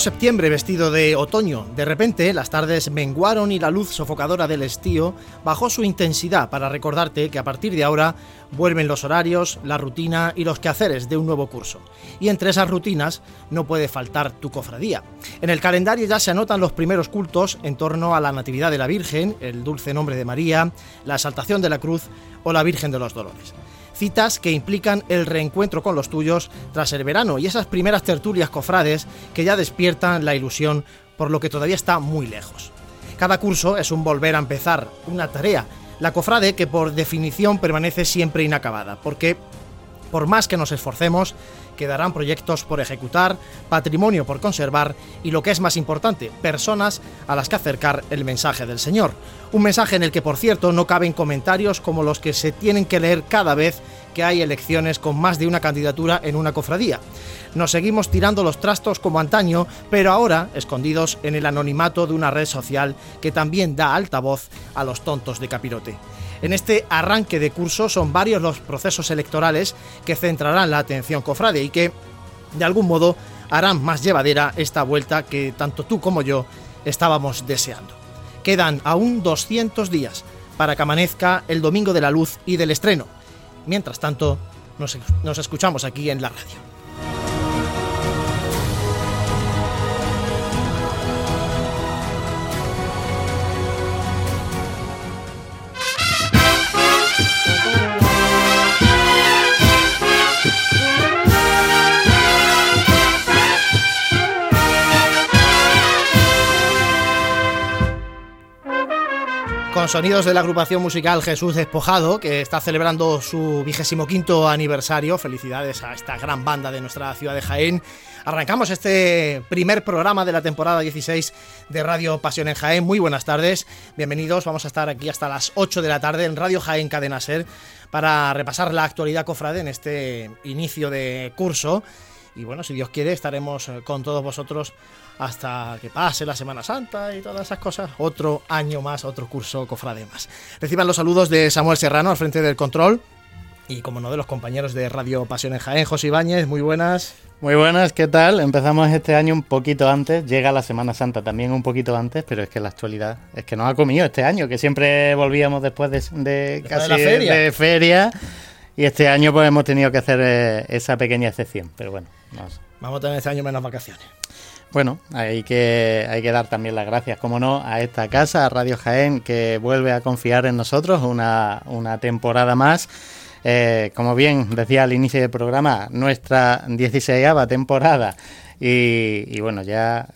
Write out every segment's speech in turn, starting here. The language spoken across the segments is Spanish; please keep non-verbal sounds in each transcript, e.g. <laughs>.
Septiembre vestido de otoño. De repente, las tardes menguaron y la luz sofocadora del estío bajó su intensidad para recordarte que a partir de ahora vuelven los horarios, la rutina y los quehaceres de un nuevo curso. Y entre esas rutinas no puede faltar tu cofradía. En el calendario ya se anotan los primeros cultos en torno a la Natividad de la Virgen, el dulce nombre de María, la exaltación de la cruz o la Virgen de los Dolores citas que implican el reencuentro con los tuyos tras el verano y esas primeras tertulias cofrades que ya despiertan la ilusión por lo que todavía está muy lejos. Cada curso es un volver a empezar, una tarea, la cofrade que por definición permanece siempre inacabada, porque por más que nos esforcemos, quedarán proyectos por ejecutar, patrimonio por conservar y lo que es más importante, personas a las que acercar el mensaje del Señor. Un mensaje en el que, por cierto, no caben comentarios como los que se tienen que leer cada vez que hay elecciones con más de una candidatura en una cofradía. Nos seguimos tirando los trastos como antaño, pero ahora escondidos en el anonimato de una red social que también da altavoz a los tontos de capirote. En este arranque de curso son varios los procesos electorales que centrarán la atención cofrade y que, de algún modo, harán más llevadera esta vuelta que tanto tú como yo estábamos deseando. Quedan aún 200 días para que amanezca el Domingo de la Luz y del estreno. Mientras tanto, nos, nos escuchamos aquí en la radio. Con sonidos de la agrupación musical Jesús Despojado, que está celebrando su vigésimo quinto aniversario. Felicidades a esta gran banda de nuestra ciudad de Jaén. Arrancamos este primer programa de la temporada 16 de Radio Pasión en Jaén. Muy buenas tardes, bienvenidos. Vamos a estar aquí hasta las 8 de la tarde en Radio Jaén Cadena Ser para repasar la actualidad cofrade en este inicio de curso. Y bueno, si Dios quiere, estaremos con todos vosotros hasta que pase la Semana Santa y todas esas cosas. Otro año más, otro curso cofrade más. Reciban los saludos de Samuel Serrano al frente del control y como no de los compañeros de Radio Pasión en Jaén, José Ibáñez, muy buenas. Muy buenas, ¿qué tal? Empezamos este año un poquito antes, llega la Semana Santa también un poquito antes, pero es que la actualidad es que nos ha comido este año, que siempre volvíamos después de, casi de, feria. y este año pues hemos tenido que hacer eh, esa pequeña excepción, pero bueno. Vamos a tener este año menos vacaciones. Bueno, hay que, hay que dar también las gracias, como no, a esta casa, a Radio Jaén, que vuelve a confiar en nosotros una, una temporada más. Eh, como bien decía al inicio del programa, nuestra 16 temporada. Y, bueno, ya,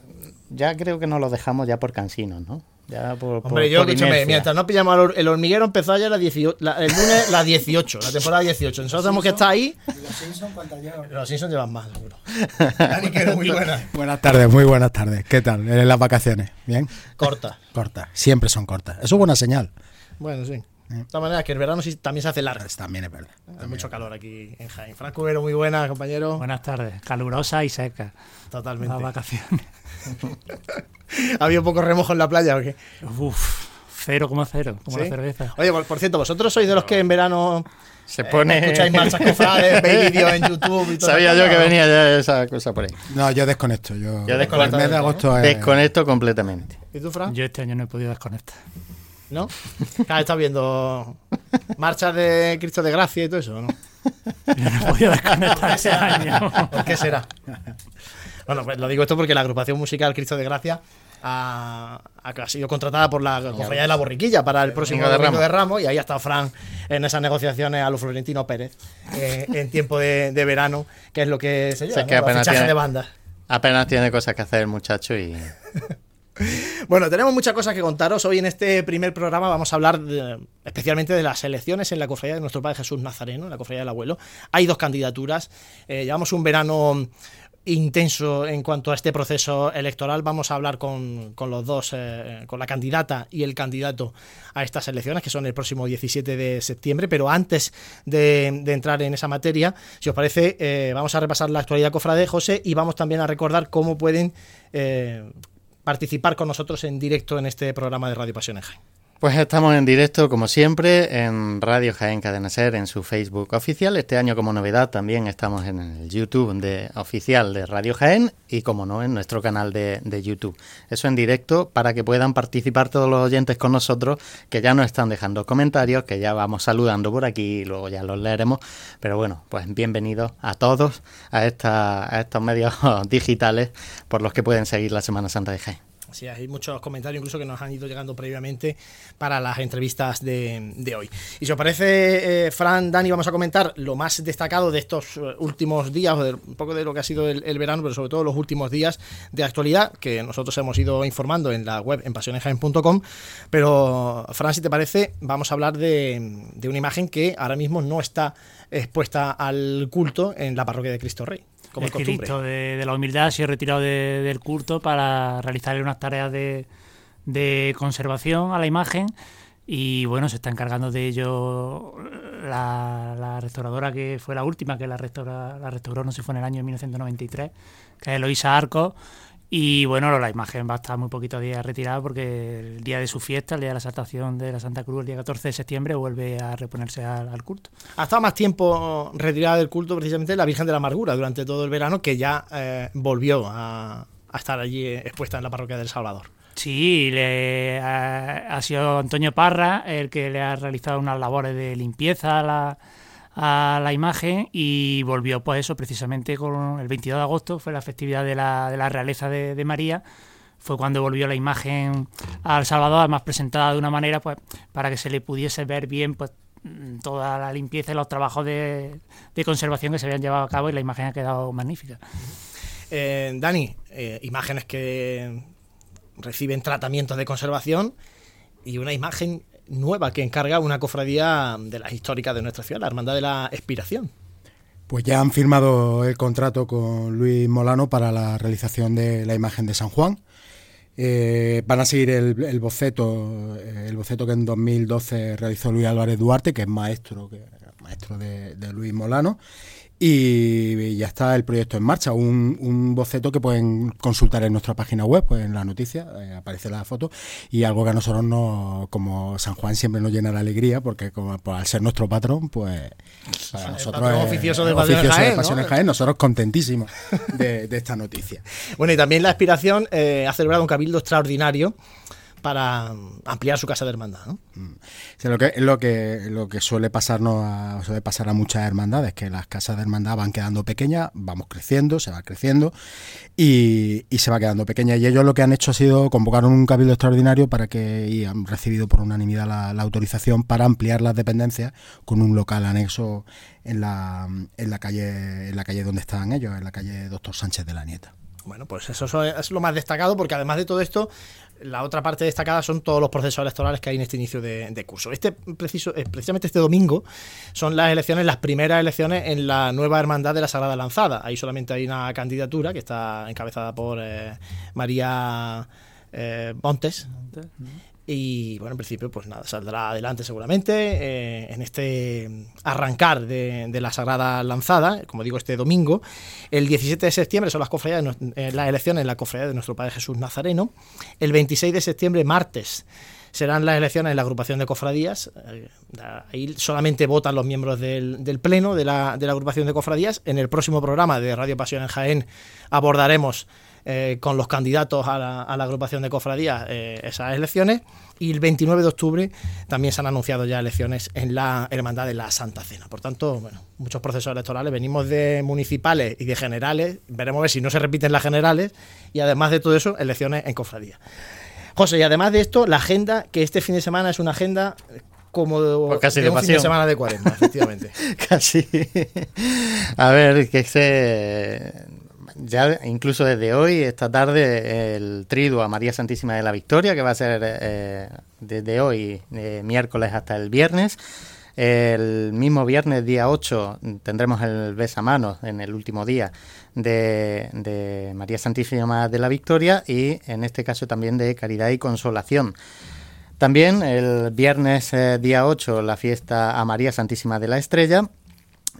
ya creo que nos lo dejamos ya por cansinos, ¿no? Ya por, Hombre, yo, escúchame, mientras no pillamos el hormiguero, empezó ya la 18, el lunes la 18, la temporada 18. Nosotros tenemos que estar ahí. los Simpsons cuántas llevan? Los Simpsons llevan más, seguro. <laughs> muy buena. Buenas tardes, muy buenas tardes. ¿Qué tal? En las vacaciones, ¿bien? Corta. Corta. Siempre son cortas. Eso es buena señal. Bueno, sí. De todas maneras, que el verano sí, también se hace largo. También es verdad. Hay mucho calor aquí en Jaén. Franco Vero, muy buena, compañero. Buenas tardes. Calurosa y seca. Totalmente. Las vacaciones. <laughs> ¿Había un poco remojo en la playa o qué? Uf, cero como cero, como la cerveza. Oye, por, cierto, vosotros sois de los que en verano se pone. Eh, escucháis marchas cofrades, <laughs> veis vídeos en YouTube y todo. Sabía yo que venía ya esa cosa por ahí. No, yo desconecto. Yo, yo desconecto, desconecto completamente. ¿Y tú, Fran? Yo este año no he podido desconectar. ¿No? Cada estás viendo marchas de Cristo de Gracia y todo eso, ¿no? no podía desconectar ese año. ¿Por qué será? Bueno, pues lo digo esto porque la agrupación musical Cristo de Gracia ha, ha sido contratada por la Cofradía de la Borriquilla para el próximo Domingo de Ramos y ahí ha estado Fran en esas negociaciones a los Florentino Pérez eh, en tiempo de, verano, que es lo que se lleva, que apenas tiene, de banda. Apenas tiene cosas que hacer el muchacho y... <laughs> Bueno, tenemos muchas cosas que contaros. Hoy en este primer programa vamos a hablar especialmente de las elecciones en la cofradía de nuestro Padre Jesús Nazareno, en la cofradía del abuelo. Hay dos candidaturas. Eh, llevamos un verano intenso en cuanto a este proceso electoral. Vamos a hablar con, los dos, eh, con la candidata y el candidato a estas elecciones, que son el próximo 17 de septiembre. Pero antes de, entrar en esa materia, si os parece, eh, vamos a repasar la actualidad cofrade, José, y vamos también a recordar cómo pueden participar con nosotros en directo en este programa de Radio Pasión pues estamos en directo, como siempre, en Radio Jaén Cadena Ser, en su Facebook oficial. Este año, como novedad, también estamos en el YouTube de, oficial de Radio Jaén y, como no, en nuestro canal de, de, YouTube. Eso en directo para que puedan participar todos los oyentes con nosotros, que ya nos están dejando comentarios, que ya vamos saludando por aquí y luego ya los leeremos. Pero bueno, pues bienvenidos a todos a, esta, a estos medios <laughs> digitales por los que pueden seguir la Semana Santa de Jaén. Sí, hay muchos comentarios incluso que nos han ido llegando previamente para las entrevistas de, hoy. Y si os parece, eh, Fran, Dani, vamos a comentar lo más destacado de estos eh, últimos días, o un poco de lo que ha sido el, verano, pero sobre todo los últimos días de actualidad, que nosotros hemos ido informando en la web en pasionesjaen.com. Pero, Fran, si te parece, vamos a hablar de, de una imagen que ahora mismo no está expuesta al culto en la parroquia de Cristo Rey el Cristo de, la humildad se ha retirado del culto para realizarle unas tareas de, conservación a la imagen y bueno, se está encargando de ello la, restauradora que fue la última que la, restaura, la restauró, no sé, fue en el año 1993, que es Eloisa Arco y bueno, la imagen va a estar muy poquitos días retirada porque el día de su fiesta, el día de la saltación de la Santa Cruz, el día 14 de septiembre, vuelve a reponerse al, culto. Ha estado más tiempo retirada del culto precisamente la Virgen de la Amargura durante todo el verano, que ya eh, volvió a, estar allí expuesta en la parroquia del Salvador. Sí, le, ha, ha sido Antonio Parra el que le ha realizado unas labores de limpieza a la a la imagen y volvió pues eso precisamente con el 22 de agosto fue la festividad de la, de la realeza de, María. Fue cuando volvió la imagen al Salvador además presentada de una manera pues para que se le pudiese ver bien pues toda la limpieza y los trabajos de, conservación que se habían llevado a cabo y la imagen ha quedado magnífica. Eh, Dani eh, imágenes que reciben tratamientos de conservación y una imagen nueva que encarga una cofradía de las históricas de nuestra ciudad, la Hermandad de la Expiración. Pues ya han firmado el contrato con Luis Molano para la realización de la imagen de San Juan. Eh, van a seguir el, boceto, eh, el boceto que en 2012 realizó Luis Álvarez Duarte, que es maestro, que, maestro de, de Luis Molano, y ya está el proyecto en marcha, un, boceto que pueden consultar en nuestra página web, pues en la noticia eh, aparece la foto. Y algo que a nosotros no, como San Juan siempre nos llena de alegría porque como pues, al ser nuestro patrón, pues para nosotros es, oficioso de, Pasiones Jaén, nosotros contentísimos de, esta noticia. <laughs> Bueno, y también la aspiración eh, ha celebrado un cabildo extraordinario para ampliar su casa de hermandad. ¿no? Mm. lo, que, lo, que, lo que suele pasarnos a, suele pasar a muchas hermandades, que las casas de hermandad van quedando pequeñas, vamos creciendo, se va creciendo y, se va quedando pequeña. Y ellos lo que han hecho ha sido convocar un cabildo extraordinario para que y han recibido por unanimidad la, autorización para ampliar las dependencias con un local anexo en la, en la calle en la calle donde están ellos, en la calle Doctor Sánchez de la Nieta. Bueno, pues eso es lo más destacado porque además de todo esto la otra parte destacada son todos los procesos electorales que hay en este inicio de, curso. Este preciso, eh, precisamente este domingo son las elecciones, las primeras elecciones en la nueva hermandad de la Sagrada Lanzada. Ahí solamente hay una candidatura que está encabezada por eh, María eh, Montes. Y bueno, en principio, pues nada, saldrá adelante seguramente eh, en este arrancar de, la Sagrada Lanzada, como digo, este domingo. El 17 de septiembre son las, cofradías, eh, las elecciones en la cofradía de nuestro Padre Jesús Nazareno. El 26 de septiembre, martes, serán las elecciones en la agrupación de cofradías. Eh, ahí solamente votan los miembros del, Pleno de la, de la, agrupación de cofradías. En el próximo programa de Radio Pasión en Jaén abordaremos eh, con los candidatos a la, agrupación de cofradías eh, esas elecciones. Y el 29 de octubre también se han anunciado ya elecciones en la Hermandad de la Santa Cena. Por tanto, bueno, muchos procesos electorales. Venimos de municipales y de generales. Veremos ver si no se repiten las generales. Y además de todo eso, elecciones en cofradías. José, y además de esto, la agenda, que este fin de semana es una agenda como pues casi de, un fin de semana de 40, efectivamente. <laughs> casi. A ver, que se ya incluso desde hoy, esta tarde, el triduo a María Santísima de la Victoria, que va a ser eh, desde hoy, miércoles hasta el viernes. El mismo viernes, día 8, tendremos el besamanos en el último día de, María Santísima de la Victoria y en este caso también de Caridad y Consolación. También el viernes, eh, día 8, la fiesta a María Santísima de la Estrella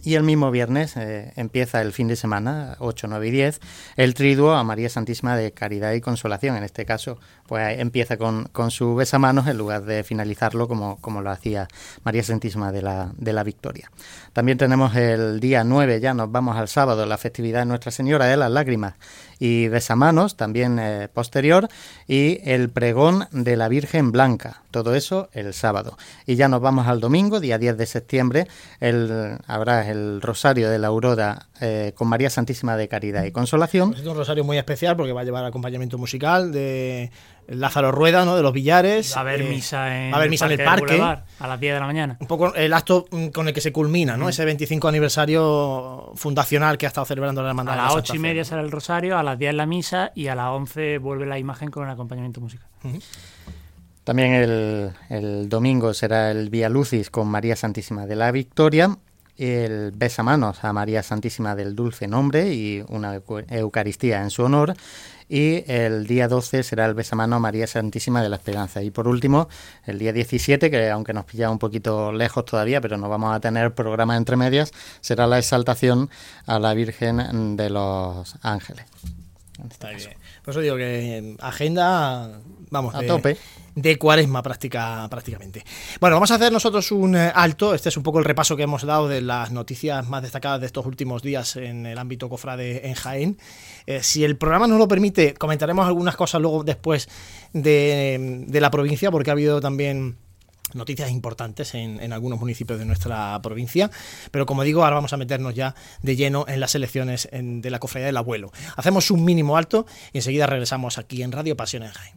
y el mismo viernes eh, empieza el fin de semana, 8, 9 y 10, el triduo a María Santísima de Caridad y Consolación. En este caso, pues empieza con, con su besamanos en lugar de finalizarlo como, como lo hacía María Santísima de la, de la Victoria. También tenemos el día 9, ya nos vamos al sábado, la festividad de Nuestra Señora de las Lágrimas y besamanos, también eh, posterior, y el pregón de la Virgen Blanca, todo eso el sábado. Y ya nos vamos al domingo, día 10 de septiembre, el, habrá el Rosario de la Aurora eh, con María Santísima de Caridad y Consolación. Es un rosario muy especial porque va a llevar acompañamiento musical de Lázaro Rueda, ¿no? De los Billares. Va a haber eh, misa en, haber misa en el parque. a las 10 de la mañana. Un poco el acto con el que se culmina, ¿no? Mm. Ese 25 aniversario fundacional que ha estado celebrando la hermandad. A las 8 y media será el rosario, a las 10 la misa y a las 11 vuelve la imagen con el acompañamiento musical. También el, el, domingo será el Vía Lucis con María Santísima de la Victoria, el besamanos a María Santísima del Dulce Nombre y una Eucaristía en su honor y el día 12 será el besamano María Santísima de la Esperanza. Y por último, el día 17, que aunque nos pilla un poquito lejos todavía, pero no vamos a tener programa entre medias, será la exaltación a la Virgen de los Ángeles. Está bien. Por eso digo que agenda, vamos, a tope de cuaresma práctica, prácticamente. Bueno, vamos a hacer nosotros un eh, alto. Este es un poco el repaso que hemos dado de las noticias más destacadas de estos últimos días en el ámbito cofrade en Jaén. Eh, si el programa nos lo permite, comentaremos algunas cosas luego después de, la provincia, porque ha habido también noticias importantes en, algunos municipios de nuestra provincia. Pero como digo, ahora vamos a meternos ya de lleno en las elecciones de la cofradía del abuelo. Hacemos un mínimo alto y enseguida regresamos aquí en Radio Pasión en Jaén.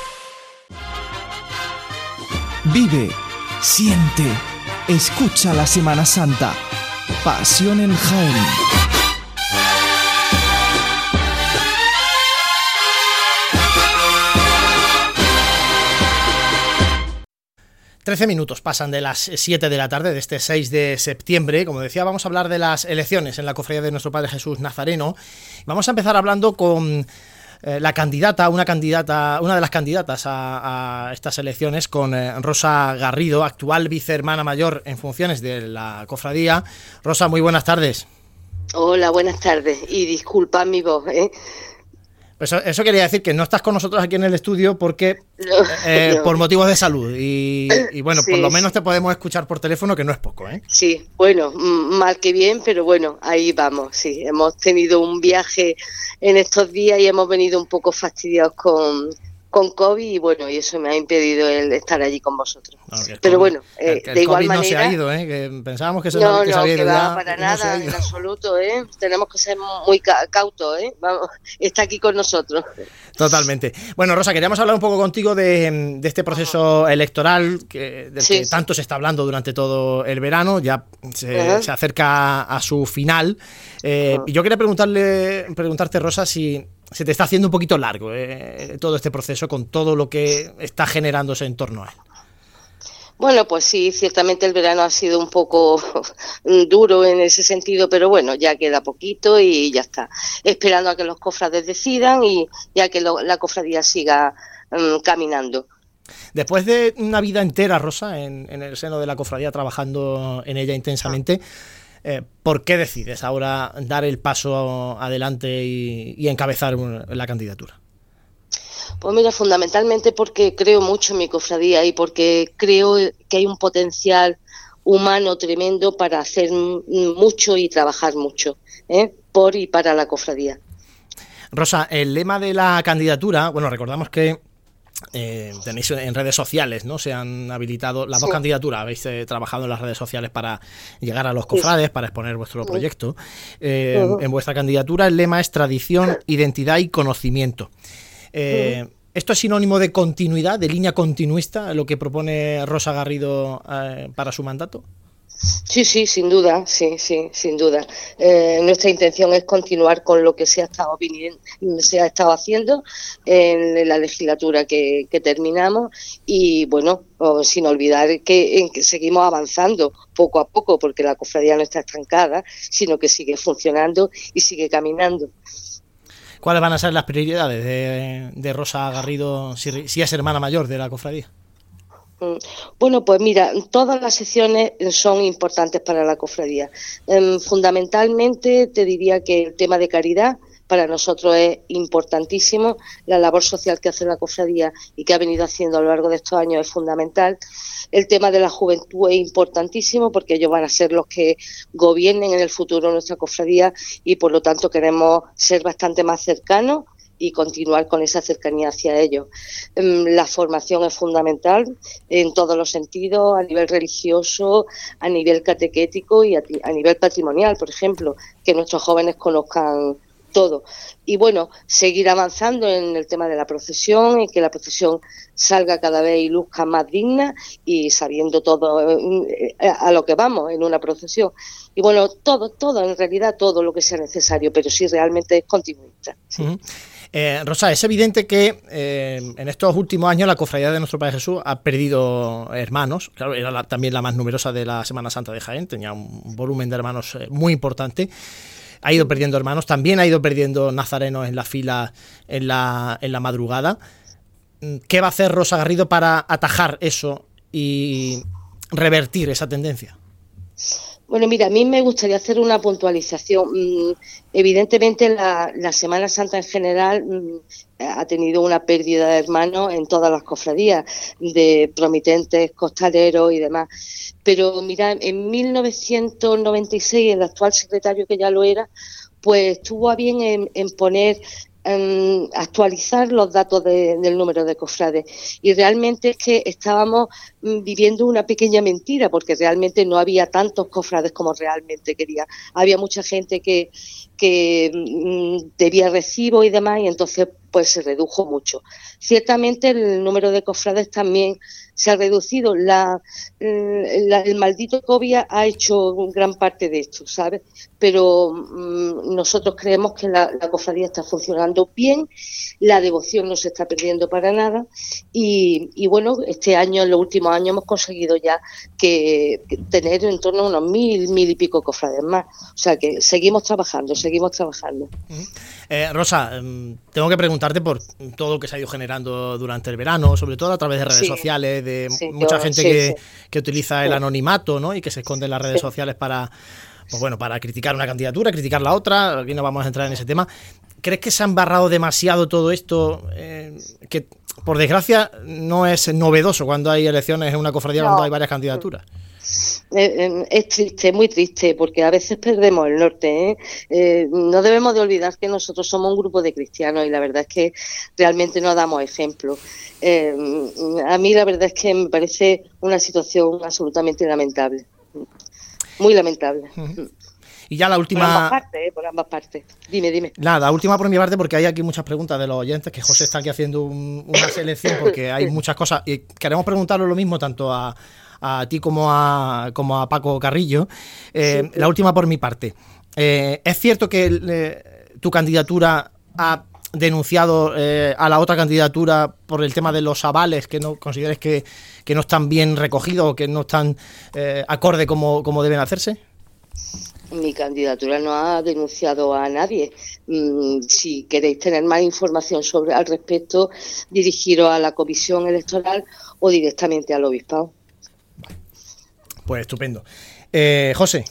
Vive, siente, escucha la Semana Santa. Pasión en Jaén. Trece minutos pasan de las 7 de la tarde de este 6 de septiembre. Como decía, vamos a hablar de las elecciones en la cofradía de nuestro Padre Jesús Nazareno. Vamos a empezar hablando con eh, la candidata, una candidata, una de las candidatas a, estas elecciones con eh, Rosa Garrido, actual vicehermana mayor en funciones de la cofradía. Rosa, muy buenas tardes. Hola, buenas tardes y disculpa mi voz, ¿eh? Pues eso, quería decir que no estás con nosotros aquí en el estudio porque eh, <laughs> por motivos de salud. Y, bueno, por lo menos te podemos escuchar por teléfono que no es poco, ¿eh? Sí, bueno, mal que bien, pero bueno, ahí vamos, sí, hemos tenido un viaje en estos días y hemos venido un poco fastidiados con, con COVID y bueno, y eso me ha impedido el estar allí con vosotros. Pero bueno, eh, de igual manera... no se ha ido, ¿eh? Que pensábamos que se, no, no, que va para nada, en absoluto, ¿eh? Tenemos que ser muy cautos, ¿eh? Vamos, está aquí con nosotros. Totalmente. Bueno, Rosa, queríamos hablar un poco contigo de, este proceso electoral que, del que tanto se está hablando durante todo el verano, ya se, acerca a su final. Eh, y yo quería preguntarle, preguntarte, Rosa, si se te está haciendo un poquito largo eh, todo este proceso con todo lo que está generándose en torno a él. Bueno, pues sí, ciertamente el verano ha sido un poco <laughs> duro en ese sentido, pero bueno, ya queda poquito y ya está. Esperando a que los cofrades decidan y, ya que la cofradía siga mm, caminando. Después de una vida entera, Rosa, en, el seno de la cofradía, trabajando en ella intensamente, eh, ¿por qué decides ahora dar el paso adelante y encabezar la candidatura? Pues mira, fundamentalmente porque creo mucho en mi cofradía y porque creo que hay un potencial humano tremendo para hacer mucho y trabajar mucho ¿eh? por y para la cofradía. Rosa, el lema de la candidatura, bueno, recordamos que eh, tenéis en redes sociales, ¿no? Se han habilitado las dos candidaturas, habéis eh, trabajado en las redes sociales para llegar a los cofrades, para exponer vuestro proyecto. En vuestra candidatura el lema es tradición, identidad y conocimiento. Eh, ¿Esto es sinónimo de continuidad, de línea continuista, lo que propone Rosa Garrido eh, para su mandato? Sí, sí, sin duda, sí, sí, sin duda. Eh, nuestra intención es continuar con lo que se ha estado se ha estado haciendo en la legislatura que, terminamos y bueno, sin olvidar que, que, seguimos avanzando poco a poco porque la cofradía no está estancada, sino que sigue funcionando y sigue caminando. ¿Cuáles van a ser las prioridades de, Rosa Garrido si, es hermana mayor de la cofradía? Mm, bueno, pues mira, todas las secciones son importantes para la cofradía. Em, fundamentalmente te diría que el tema de caridad para nosotros es importantísimo. La labor social que hace la cofradía y que ha venido haciendo a lo largo de estos años es fundamental. El tema de la juventud es importantísimo porque ellos van a ser los que gobiernen en el futuro nuestra cofradía y por lo tanto queremos ser bastante más cercanos y continuar con esa cercanía hacia ellos. Em, la formación es fundamental en todos los sentidos, a nivel religioso, a nivel catequético y a, nivel patrimonial, por ejemplo, que nuestros jóvenes conozcan todo. Y bueno, seguir avanzando en el tema de la procesión y que la procesión salga cada vez y luzca más digna y sabiendo todo eh, a lo que vamos en una procesión. Y bueno, todo, todo, en realidad todo lo que sea necesario, pero sí realmente es continuista. Eh, Rosa, es evidente que eh, en estos últimos años la cofradía de nuestro Padre Jesús ha perdido hermanos. Claro, era también la más numerosa de la Semana Santa de Jaén, tenía un volumen de hermanos muy importante ha ido perdiendo hermanos, también ha ido perdiendo nazarenos en la fila en la, en la madrugada. ¿Qué va a hacer Rosa Garrido para atajar eso y revertir esa tendencia? Bueno, mira, a mí me gustaría hacer una puntualización. Mm, evidentemente, la, Semana Santa en general mm, ha tenido una pérdida de hermanos en todas las cofradías, de promitentes, costaleros y demás. Pero mira, en 1996 el actual secretario, que ya lo era, pues tuvo a bien en poner actualizar los datos del número de cofrades. Y realmente es que estábamos mm, viviendo una pequeña mentira, porque realmente no había tantos cofrades como realmente quería. Había mucha gente que, que mm, debía recibo y demás, y entonces pues se redujo mucho. Ciertamente el número de cofrades también se ha reducido. La, el maldito COVID ha hecho gran parte de esto, ¿sabes? Pero mm, nosotros creemos que la, cofradía está funcionando bien, la devoción no se está perdiendo para nada y, bueno, este año, en los últimos años hemos conseguido ya que, tener en torno a unos mil, mil y pico cofrades más. O sea que seguimos trabajando, seguimos trabajando. Eh, Rosa, em, tengo que preguntarte por todo lo que se ha ido generando durante el verano, sobre todo a través de redes sociales, de mucha gente que, utiliza el anonimato ¿no? y que se esconde en las redes sociales para, pues bueno, para criticar una candidatura, criticar la otra. Aquí no vamos a entrar en ese tema. ¿Crees que se ha embarrado demasiado todo esto? Eh, que por desgracia no es novedoso cuando hay elecciones en una cofradía cuando hay varias candidaturas. Eh, eh, es triste, muy triste, porque a veces perdemos el norte. no debemos de olvidar que nosotros somos un grupo de cristianos y la verdad es que realmente no damos ejemplo. a mí la verdad es que me parece una situación absolutamente lamentable, muy lamentable. Y ya la última. Por ambas partes, ¿eh? por ambas partes. Dime, dime. Nada, la última por mi parte, porque hay aquí muchas preguntas de los oyentes, que José está aquí haciendo una selección, porque hay <laughs> muchas cosas. Y queremos preguntarlo lo mismo tanto a, ti como a, como a Paco Carrillo. Eh, la última por mi parte. Eh, ¿Es cierto que tu candidatura ha denunciado eh, a la otra candidatura por el tema de los avales que no consideres que, que no están bien recogidos o que no están eh, acorde como, como deben hacerse? Mi candidatura no ha denunciado a nadie. Mm, si queréis tener más información sobre al respecto, dirigiros a la comisión electoral o directamente al obispado. Pues estupendo. Eh, José,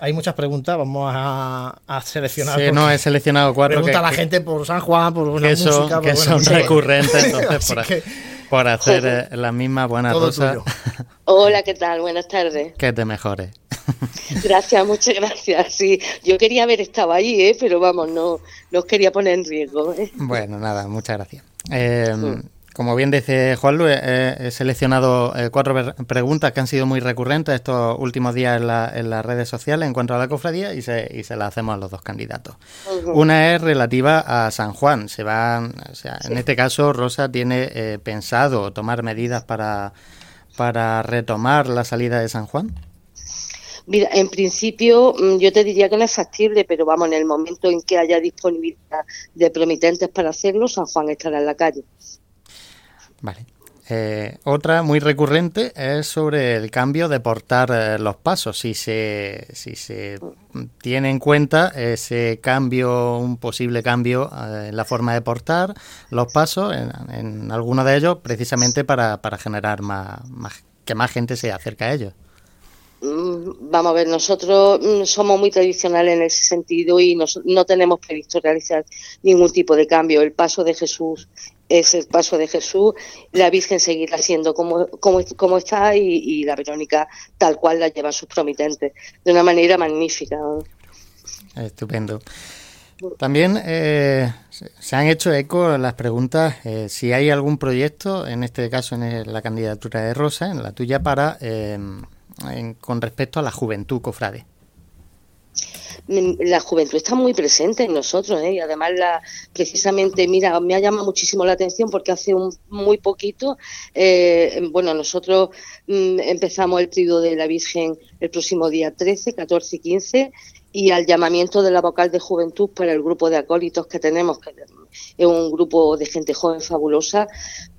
hay muchas preguntas, vamos a, seleccionar. Sí, no, he seleccionado cuatro. Pregunta a la gente por San Juan, por buena música. que son recurrentes, entonces, <laughs> por, hacer eh, la misma buena cosa. <laughs> Hola, ¿qué tal? Buenas tardes. Que te mejores. <laughs> Gracias, muchas gracias. Sí, yo quería haber estado allí, ¿eh? pero vamos, no, no os quería poner en riesgo. ¿eh? Bueno, nada, muchas gracias. Eh, mm. Como bien dice Juan Luis, he seleccionado eh, cuatro preguntas que han sido muy recurrentes estos últimos días en, las redes sociales en cuanto a la cofradía y se, y se las hacemos a los dos candidatos. Una es relativa a San Juan. Se van, o sea, En este caso, Rosa tiene eh, pensado tomar medidas para, para retomar la salida de San Juan. Mira, en principio mm, yo te diría que no es factible, pero vamos, en el momento en que haya disponibilidad de promitentes para hacerlo, San Juan estará en la calle. Vale. Eh, otra muy recurrente es sobre el cambio de portar eh, los pasos. Si se, si se tiene en cuenta ese cambio, un posible cambio eh, en la forma de portar los pasos, en, en alguno de ellos, precisamente para, para generar más, que más gente se acerque a ellos. Mm, vamos a ver, nosotros mm, somos muy tradicionales en ese sentido y no tenemos previsto realizar ningún tipo de cambio. El paso de Jesús es el paso de Jesús, la Virgen seguirá siendo como, como, está y, la Verónica tal cual la llevan sus promitentes, de una manera magnífica. Estupendo. También eh, se han hecho eco las preguntas eh, si hay algún proyecto, en este caso en la candidatura de Rosa, en la tuya, para eh, con respecto a la juventud cofrade la juventud está muy presente en nosotros ¿eh? y además la, precisamente, mira, me ha llamado muchísimo la atención porque hace un, muy poquito, eh, bueno, nosotros mm, empezamos el trío de la Virgen el próximo día 13, 14 y 15 y al llamamiento de la vocal de juventud para el grupo de acólitos que tenemos, que es un grupo de gente joven fabulosa,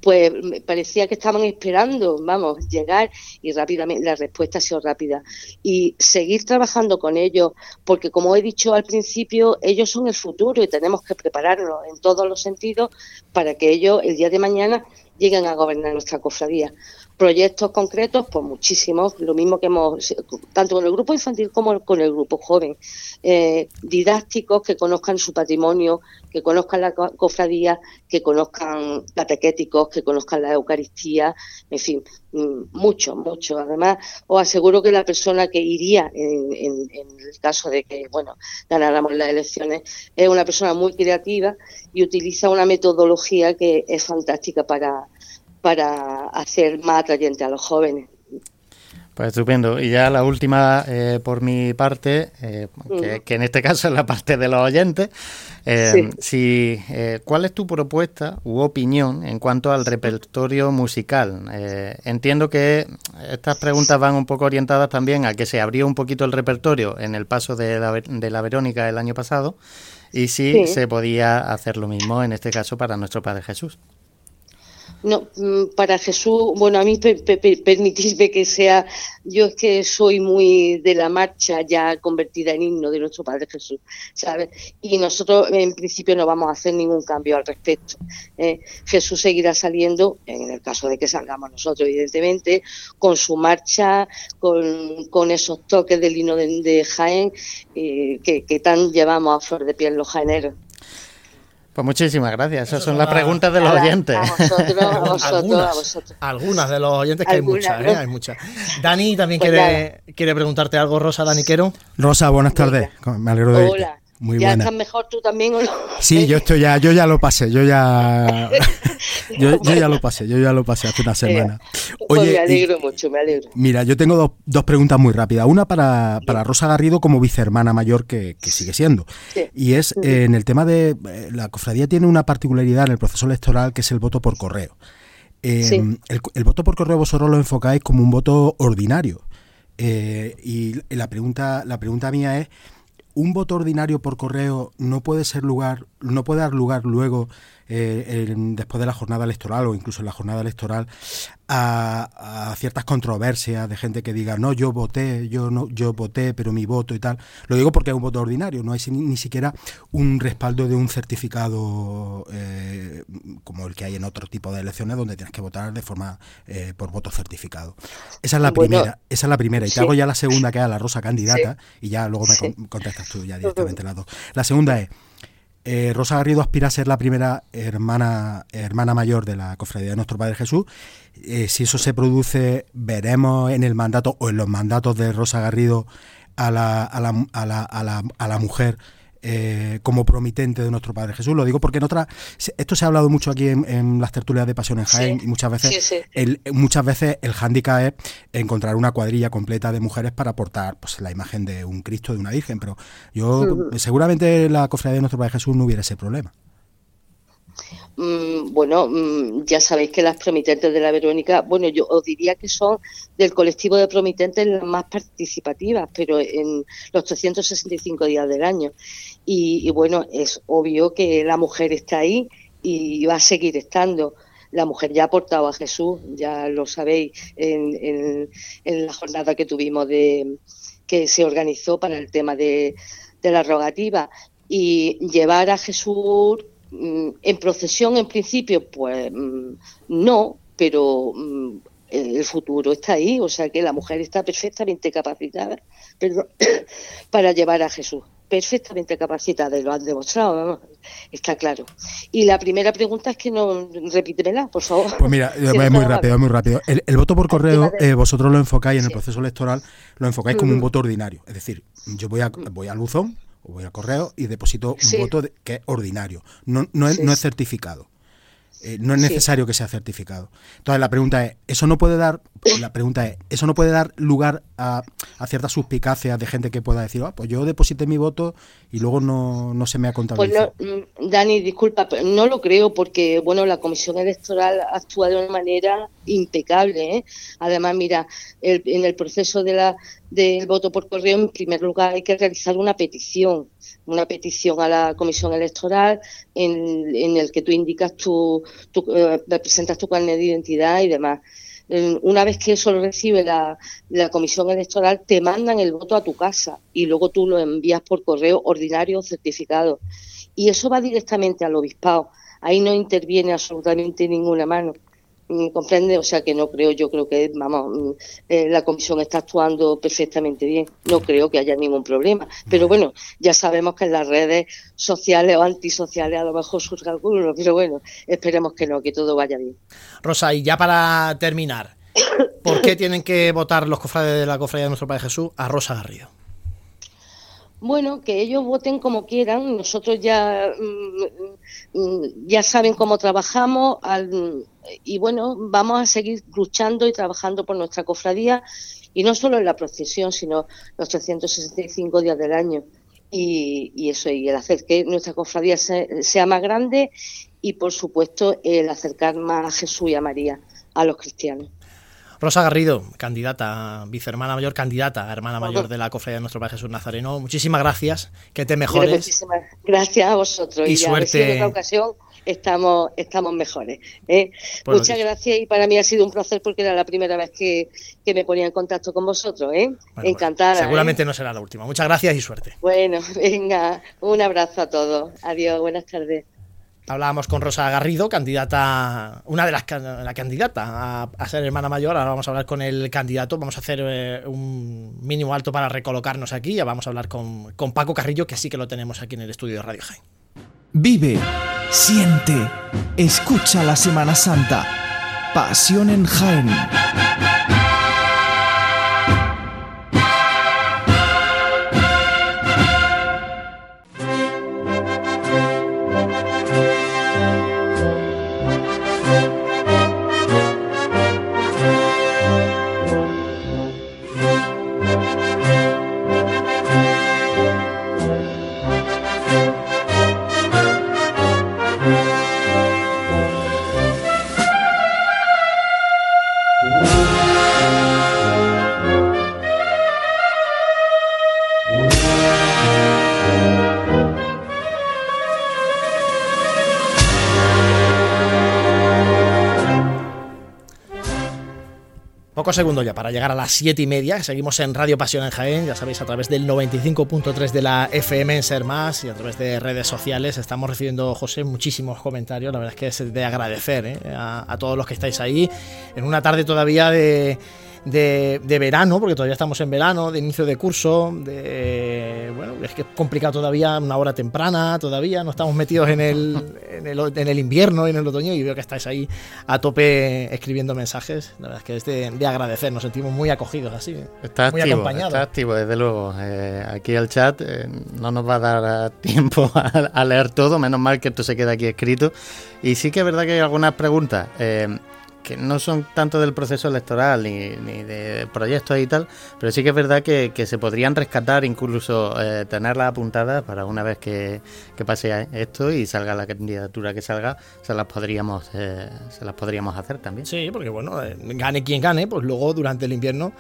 pues parecía que estaban esperando, vamos, llegar y rápidamente la respuesta ha sido rápida. Y seguir trabajando con ellos, porque como he dicho al principio, ellos son el futuro y tenemos que prepararlos en todos los sentidos para que ellos el día de mañana lleguen a gobernar nuestra cofradía proyectos concretos, pues muchísimos, lo mismo que hemos, tanto con el grupo infantil como con el grupo joven, eh, didácticos que conozcan su patrimonio, que conozcan la cofradía, que conozcan catequéticos, que conozcan la Eucaristía, en fin, mm, mucho, mucho. Además, os aseguro que la persona que iría en, en el caso de que, bueno, ganáramos las elecciones, es una persona muy creativa y utiliza una metodología que es fantástica para para hacer más atrayente a los jóvenes. Pues estupendo. Y ya la última eh, por mi parte, eh, que, en este caso es la parte de los oyentes. Eh, si, ¿Cuál es tu propuesta u opinión en cuanto al repertorio musical? entiendo que estas preguntas van un poco orientadas también a que se abrió un poquito el repertorio en el paso de la, de la Verónica el año pasado y si se podía hacer lo mismo en este caso para nuestro Padre Jesús. No, mm, para Jesús, bueno, a mí permitidme que sea, yo es que soy muy de la marcha ya convertida en himno de nuestro Padre Jesús, ¿sabes? Y nosotros en principio no vamos a hacer ningún cambio al respecto. ¿eh? Jesús seguirá saliendo, en el caso de que salgamos nosotros, evidentemente, con su marcha, con, esos toques del himno de, Jaén eh, que, que tan llevamos a flor de piel los jaeneros. Pues muchísimas gracias. Esas son las preguntas de los oyentes. <laughs> algunas, de los oyentes, que hay muchas, ¿eh? hay muchas. Dani también pues quiere, quiere preguntarte algo, Rosa Daniquero. Rosa, buenas tardes. Me alegro de Hola. Muy ¿Ya estás mejor tú también o no? Sí, yo estoy ya, yo ya lo pasé, yo ya <laughs> yo, ya lo pasé, yo ya lo pasé hace una semana. Pues Oye, me alegro mucho, me alegro. Mira, yo tengo dos, preguntas muy rápidas. Una para, para Rosa Garrido como vicehermana mayor que, sigue siendo. Y es en el tema de eh, la cofradía tiene una particularidad en el proceso electoral que es el voto por correo. Em, el, voto por correo vosotros lo enfocáis como un voto ordinario. Eh, y la pregunta, la pregunta mía es un voto ordinario por correo no puede ser lugar no puede dar lugar luego eh, después de la jornada electoral o incluso en la jornada electoral a, ciertas controversias de gente que diga no yo voté yo no yo voté pero mi voto y tal lo digo porque es un voto ordinario no hay ni, siquiera un respaldo de un certificado eh, como el que hay en otro tipo de elecciones donde tienes que votar de forma eh, por voto certificado. Esa es la primera esa es la primera. Y te hago ya la segunda que es la rosa candidata y ya luego me contestas tú ya directamente las dos. La segunda es eh, Rosa Garrido aspira a ser la primera hermana, hermana mayor de la Cofradía de Nuestro Padre Jesús. Eh, si eso se produce, veremos en el mandato o en los mandatos de Rosa Garrido a la, a la, a la, a la, a la mujer eh, como promitente de nuestro Padre Jesús. Lo digo porque en otra esto se ha hablado mucho aquí en, las tertulias de Pasión en Jaén y muchas veces, El, muchas veces el hándicap es encontrar una cuadrilla completa de mujeres para aportar pues, la imagen de un Cristo, de una Virgen, pero yo seguramente la cofradía de nuestro Padre Jesús no hubiera ese problema. Mm, bueno, mm, ya sabéis que las promitentes de la Verónica, bueno, yo os diría que son del colectivo de promitentes las más participativas, pero en los 365 días del año. Y, bueno, es obvio que la mujer está ahí y va a seguir estando. La mujer ya ha aportado a Jesús, ya lo sabéis, en, la jornada que tuvimos de que se organizó para el tema de, de la rogativa. Y llevar a Jesús Mm, en procesión, en principio, pues mm, no, pero mm, el futuro está ahí, o sea que la mujer está perfectamente capacitada <coughs> para llevar a Jesús, perfectamente capacitada, y lo han demostrado, está claro. Y la primera pregunta es que no, repítemela, por favor. Pues mira, <laughs> es muy rápido, muy rápido. El, voto por correo, eh, vosotros lo enfocáis en el proceso electoral, lo enfocáis como un voto ordinario, es decir, yo voy a, voy al buzón, o voy a correo y deposito un voto que es ordinario, no, no, es, no es certificado. Eh, no es necesario que sea certificado. Entonces la pregunta es, ¿eso no puede dar, la pregunta es, ¿eso no puede dar lugar a, a ciertas suspicacias de gente que pueda decir, ah, pues yo deposité mi voto y luego no, no se me ha contabilizado? Pues no, mm, Dani, disculpa, no lo creo porque, bueno, la Comisión Electoral actúa de una manera impecable. ¿eh? Además, mira, en el proceso de la, del voto por correo, en primer lugar hay que realizar una petición una petición a la comisión electoral en, en el que tú indicas tu, eh, presentas tu carnet de identidad y demás. Una vez que eso lo recibe la, la comisión electoral, te mandan el voto a tu casa y luego tú lo envías por correo ordinario o certificado. Y eso va directamente al obispado. Ahí no interviene absolutamente ninguna mano. Mm, comprende, o sea que no creo, yo creo que, vamos, mm, eh, la comisión está actuando perfectamente bien, no creo que haya ningún problema, pero bueno, ya sabemos que en las redes sociales o antisociales a lo mejor surge alguno, <laughs> pero bueno, esperemos que no, que todo vaya bien. Rosa, y ya para terminar, ¿por qué tienen que votar los cofrades de la cofradía de nuestro Padre Jesús a Rosa Garrido? Bueno, que ellos voten como quieran. Nosotros ya, mm, mm, ya saben cómo trabajamos y bueno, vamos a seguir luchando y trabajando por nuestra cofradía y no solo en la procesión, sino los 365 días del año. Y, y eso, y el hacer que nuestra cofradía sea más grande y por supuesto el acercar más a Jesús y a María a los cristianos. Rosa Garrido, candidata, vicehermana mayor, candidata hermana mayor de la cofradía de nuestro Padre Jesús Nazareno. Muchísimas gracias, que te mejores. Muchísimas gracias a vosotros y, suerte. en otra ocasión estamos, estamos mejores. ¿eh? Pues Muchas gracias y para mí ha sido un placer porque era la primera vez que, me ponía en contacto con vosotros. ¿eh? Pues Encantada. seguramente ¿eh? no será la última. Muchas gracias y suerte. Bueno, <laughs> venga, un abrazo a todos. Adiós, buenas tardes. Hablábamos con Rosa Garrido, candidata, una de las la candidata a, ser hermana mayor. Ahora vamos a hablar con el candidato. Vamos a hacer eh, un mínimo alto para recolocarnos aquí. Ya vamos a hablar con, con, Paco Carrillo, que sí que lo tenemos aquí en el estudio de Radio Jaén. Vive, siente, escucha la Semana Santa. Pasión en Jaén. Pocos segundos ya para llegar a las 7 y media. Seguimos en Radio Pasión en Jaén, ya sabéis, a través del 95.3 de la FM en Ser Más y a través de redes sociales. Estamos recibiendo, José, muchísimos comentarios. La verdad es que es de agradecer ¿eh? a todos los que estáis ahí. En una tarde todavía de de, verano, porque todavía estamos en verano, de inicio de curso, de, bueno, es que es complicado todavía, una hora temprana todavía, no estamos metidos en el, <laughs> en el, en el invierno y en el otoño y veo que estáis ahí a tope escribiendo mensajes, la verdad es que es de, agradecer, nos sentimos muy acogidos así, está muy activo, Está activo, desde luego, eh, aquí el chat eh, no nos va a dar <laughs> tiempo a, leer todo, menos mal que esto se queda aquí escrito. Y sí que es verdad que hay algunas preguntas. Eh, que no son tanto del proceso electoral ni, de proyectos y tal, pero sí que es verdad que, se podrían rescatar, incluso eh, tenerlas apuntadas para una vez que, pase esto y salga la candidatura que salga, se las podríamos eh, se las podríamos hacer también. Sí, porque bueno, eh, gane quien gane, pues luego durante el invierno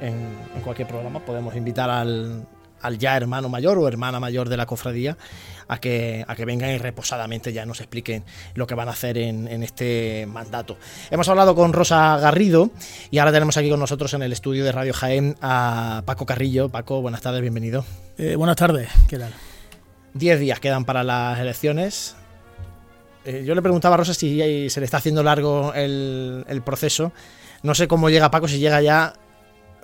en, en cualquier programa podemos invitar al, al ya hermano mayor o hermana mayor de la cofradía a que, a que vengan y reposadamente ya nos expliquen lo que van a hacer en, este mandato. Hemos hablado con Rosa Garrido y ahora tenemos aquí con nosotros en el estudio de Radio Jaén a Paco Carrillo. Paco, buenas tardes, bienvenido. Eh, buenas tardes, ¿qué tal? Diez días quedan para las elecciones. Eh, yo le preguntaba a Rosa si se le está haciendo largo el, el proceso. No sé cómo llega Paco, si llega ya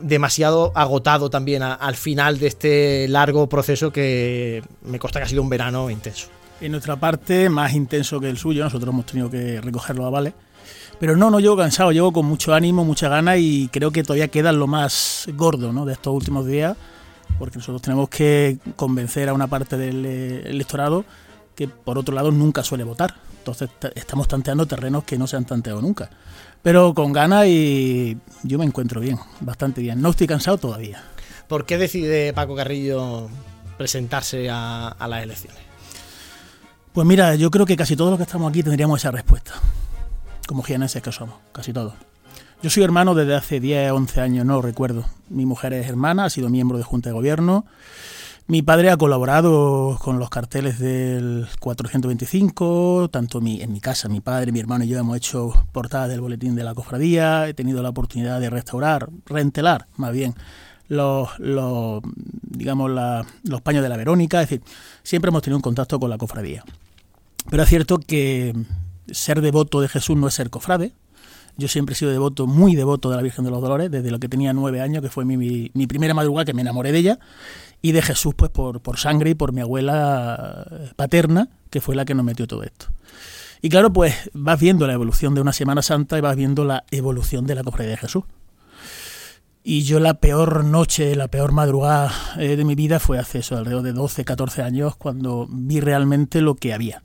demasiado agotado también al final de este largo proceso que me consta que ha sido un verano intenso. En nuestra parte, más intenso que el suyo, nosotros hemos tenido que recogerlo a vale. Pero no, no llevo cansado, llevo con mucho ánimo, mucha gana y creo que todavía queda lo más gordo ¿no? de estos últimos días, porque nosotros tenemos que convencer a una parte del eh, electorado que por otro lado nunca suele votar. Entonces estamos tanteando terrenos que no se han tanteado nunca pero con ganas y yo me encuentro bien, bastante bien. No estoy cansado todavía. ¿Por qué decide Paco Carrillo presentarse a, las elecciones? Pues mira, yo creo que casi todos los que estamos aquí tendríamos esa respuesta, como jienenses que somos, casi todos. Yo soy hermano desde hace 10, 11 años, no recuerdo. Mi mujer es hermana, ha sido miembro de Junta de Gobierno mi padre ha colaborado con los carteles del 425, tanto mi, en mi casa, mi padre, mi hermano y yo hemos hecho portadas del boletín de la cofradía, he tenido la oportunidad de restaurar, rentelar más bien, los, digamos, los paños de la Verónica, es decir, siempre hemos tenido un contacto con la cofradía. Pero es cierto que ser devoto de Jesús no es ser cofrade, yo siempre he sido devoto, muy devoto de la Virgen de los Dolores, desde lo que tenía nueve años, que fue mi, mi primera madrugada que me enamoré de ella, y de Jesús pues por, por sangre y por mi abuela paterna, que fue la que nos metió todo esto. Y claro, pues vas viendo la evolución de una Semana Santa y vas viendo la evolución de la cofradía de Jesús. Y yo la peor noche, la peor madrugada eh, de mi vida fue hace eso, alrededor de 12, 14 años, cuando vi realmente lo que había.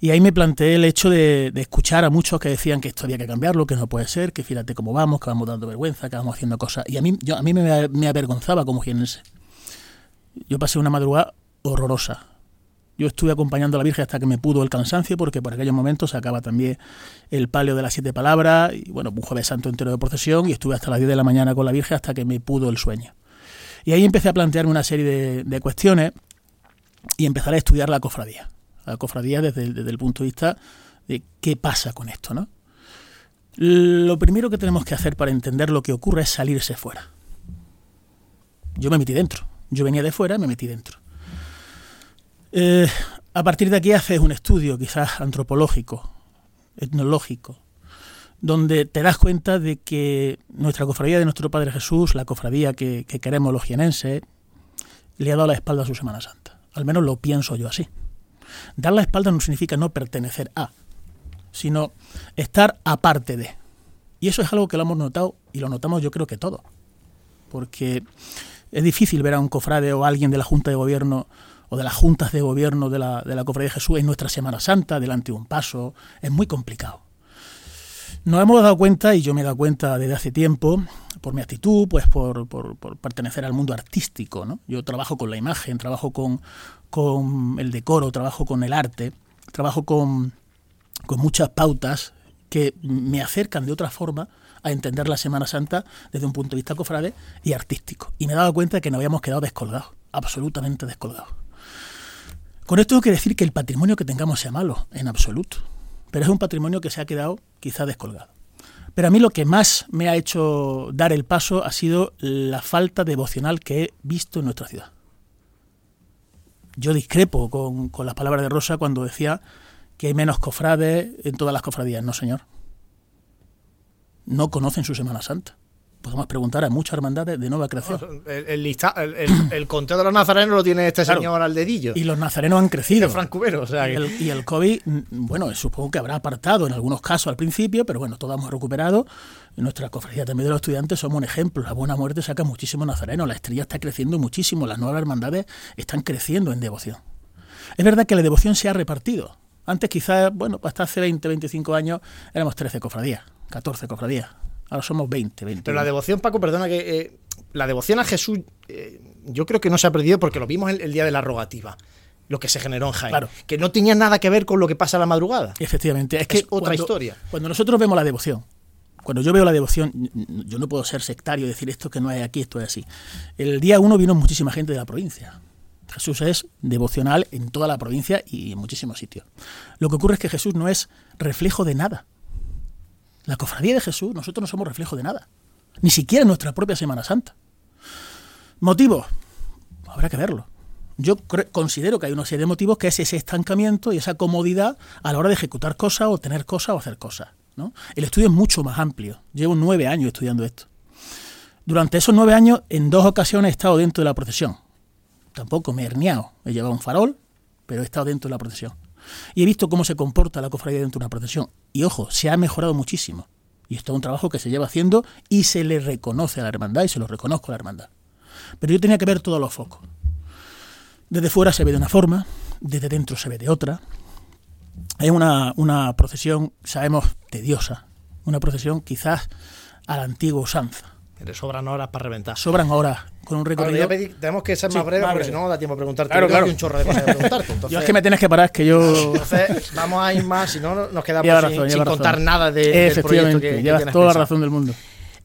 Y ahí me planteé el hecho de, escuchar a muchos que decían que esto había que cambiarlo, que no puede ser, que fíjate cómo vamos, que vamos dando vergüenza, que vamos haciendo cosas. Y a mí, a mí me, me avergonzaba como jienense. Yo pasé una madrugada horrorosa. Yo estuve acompañando a la Virgen hasta que me pudo el cansancio, porque por aquellos momentos se acaba también el palio de las siete palabras, y bueno, un jueves santo entero de procesión, y estuve hasta las 10 de la mañana con la Virgen hasta que me pudo el sueño. Y ahí empecé a plantearme una serie de, cuestiones y empezar a estudiar la cofradía. La cofradía desde, el punto de vista de qué pasa con esto, ¿no? Lo primero que tenemos que hacer para entender lo que ocurre es salirse fuera. Yo me metí dentro. Yo venía de fuera me metí dentro. Eh, a partir de aquí haces un estudio quizás antropológico, etnológico, donde te das cuenta de que nuestra cofradía de nuestro Padre Jesús, la cofradía que, queremos los jienenses, le ha dado la espalda a su Semana Santa. Al menos lo pienso yo así. Dar la espalda no significa no pertenecer a, sino estar aparte de. Y eso es algo que lo hemos notado y lo notamos yo creo que todos. Porque es difícil ver a un cofrade o a alguien de la Junta de Gobierno o de las juntas de gobierno de la, de la Cofradía de Jesús en nuestra Semana Santa, delante de un paso. Es muy complicado. Nos hemos dado cuenta, y yo me he dado cuenta desde hace tiempo, por mi actitud, pues por, por, pertenecer al mundo artístico. ¿no? Yo trabajo con la imagen, trabajo con, con el decoro, trabajo con el arte, trabajo con, con muchas pautas que me acercan de otra forma a entender la Semana Santa desde un punto de vista cofrade y artístico. Y me he dado cuenta de que nos habíamos quedado descolgados, absolutamente descolgados. Con esto no quiere decir que el patrimonio que tengamos sea malo, en absoluto. Pero es un patrimonio que se ha quedado quizá descolgado. Pero a mí lo que más me ha hecho dar el paso ha sido la falta devocional que he visto en nuestra ciudad. Yo discrepo con, con las palabras de Rosa cuando decía que hay menos cofrades en todas las cofradías. No, señor. No conocen su Semana Santa podemos preguntar a muchas hermandades de nueva creación. El, <clears throat> el, conteo de los nazarenos lo tiene este señor al dedillo. Y los nazarenos han crecido. o sea, y, el, y, el, COVID, mm, bueno, supongo que habrá apartado en algunos casos al principio, pero bueno, todos hemos recuperado. En nuestra cofradía también de los estudiantes somos un ejemplo. La Buena Muerte saca muchísimos nazarenos, la estrella está creciendo muchísimo, las nuevas hermandades están creciendo en devoción. Es verdad que la devoción se ha repartido. Antes quizás, bueno, hasta hace 20, 25 años éramos 13 cofradías, 14 cofradías Ahora somos 20, 20. Pero la devoción, Paco, perdona que. Eh, la devoción a Jesús, eh, yo creo que no se ha perdido porque lo vimos el, día de la rogativa. Lo que se generó en Jaén. Claro. Que no tenía nada que ver con lo que pasa a la madrugada. Efectivamente. Es, que otra historia. Cuando nosotros vemos la devoción, cuando yo veo la devoción, yo no puedo ser sectario y decir esto que no hay aquí, esto es así. El día uno vino muchísima gente de la provincia. Jesús es devocional en toda la provincia y en muchísimos sitios. Lo que ocurre es que Jesús no es reflejo de nada. La cofradía de Jesús, nosotros no somos reflejo de nada. Ni siquiera en nuestra propia Semana Santa. ¿Motivos? Habrá que verlo. Yo considero que hay una serie de motivos que es ese estancamiento y esa comodidad a la hora de ejecutar cosas o tener cosas o hacer cosas. ¿no? El estudio es mucho más amplio. Llevo nueve años estudiando esto. Durante esos nueve años, en dos ocasiones he estado dentro de la procesión. Tampoco me he herniado. He llevado un farol, pero he estado dentro de la procesión. Y he visto cómo se comporta la cofradía dentro de una procesión. Y ojo, se ha mejorado muchísimo. Y esto es un trabajo que se lleva haciendo y se le reconoce a la hermandad y se lo reconozco a la hermandad. Pero yo tenía que ver todos los focos. Desde fuera se ve de una forma, desde dentro se ve de otra. Es una, una procesión, sabemos, tediosa. Una procesión quizás a la antigua usanza. Le sobran horas para reventar. Sobran horas con un recorrido. tenemos que ser más breves porque si no, no da tiempo a preguntarte. Claro, claro. un chorro de cosas preguntarte. <laughs> yo es que me tienes que parar, es que yo. Entonces, vamos a ir más, si no, nos quedamos sin, contar nada de, del proyecto que, llevas toda la razón del mundo.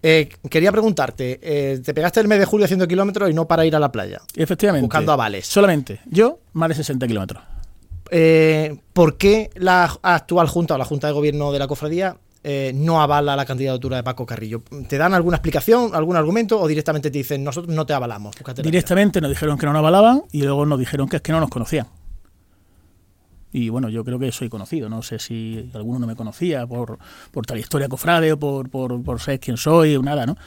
Eh, quería preguntarte, eh, te pegaste el mes de julio haciendo kilómetros y no para ir a la playa. Efectivamente. Buscando avales. Solamente. Yo, más de 60 kilómetros. Eh, ¿Por qué la actual Junta o la Junta de Gobierno de la Cofradía eh, no avala la candidatura de Paco Carrillo. ¿Te dan alguna explicación, algún argumento o directamente te dicen nosotros no te avalamos? Directamente nos dijeron que no nos avalaban y luego nos dijeron que es que no nos conocían. Y bueno, yo creo que soy conocido. No sé si alguno no me conocía por, por tal historia cofrade o por, por, por ser quien soy o nada, ¿no?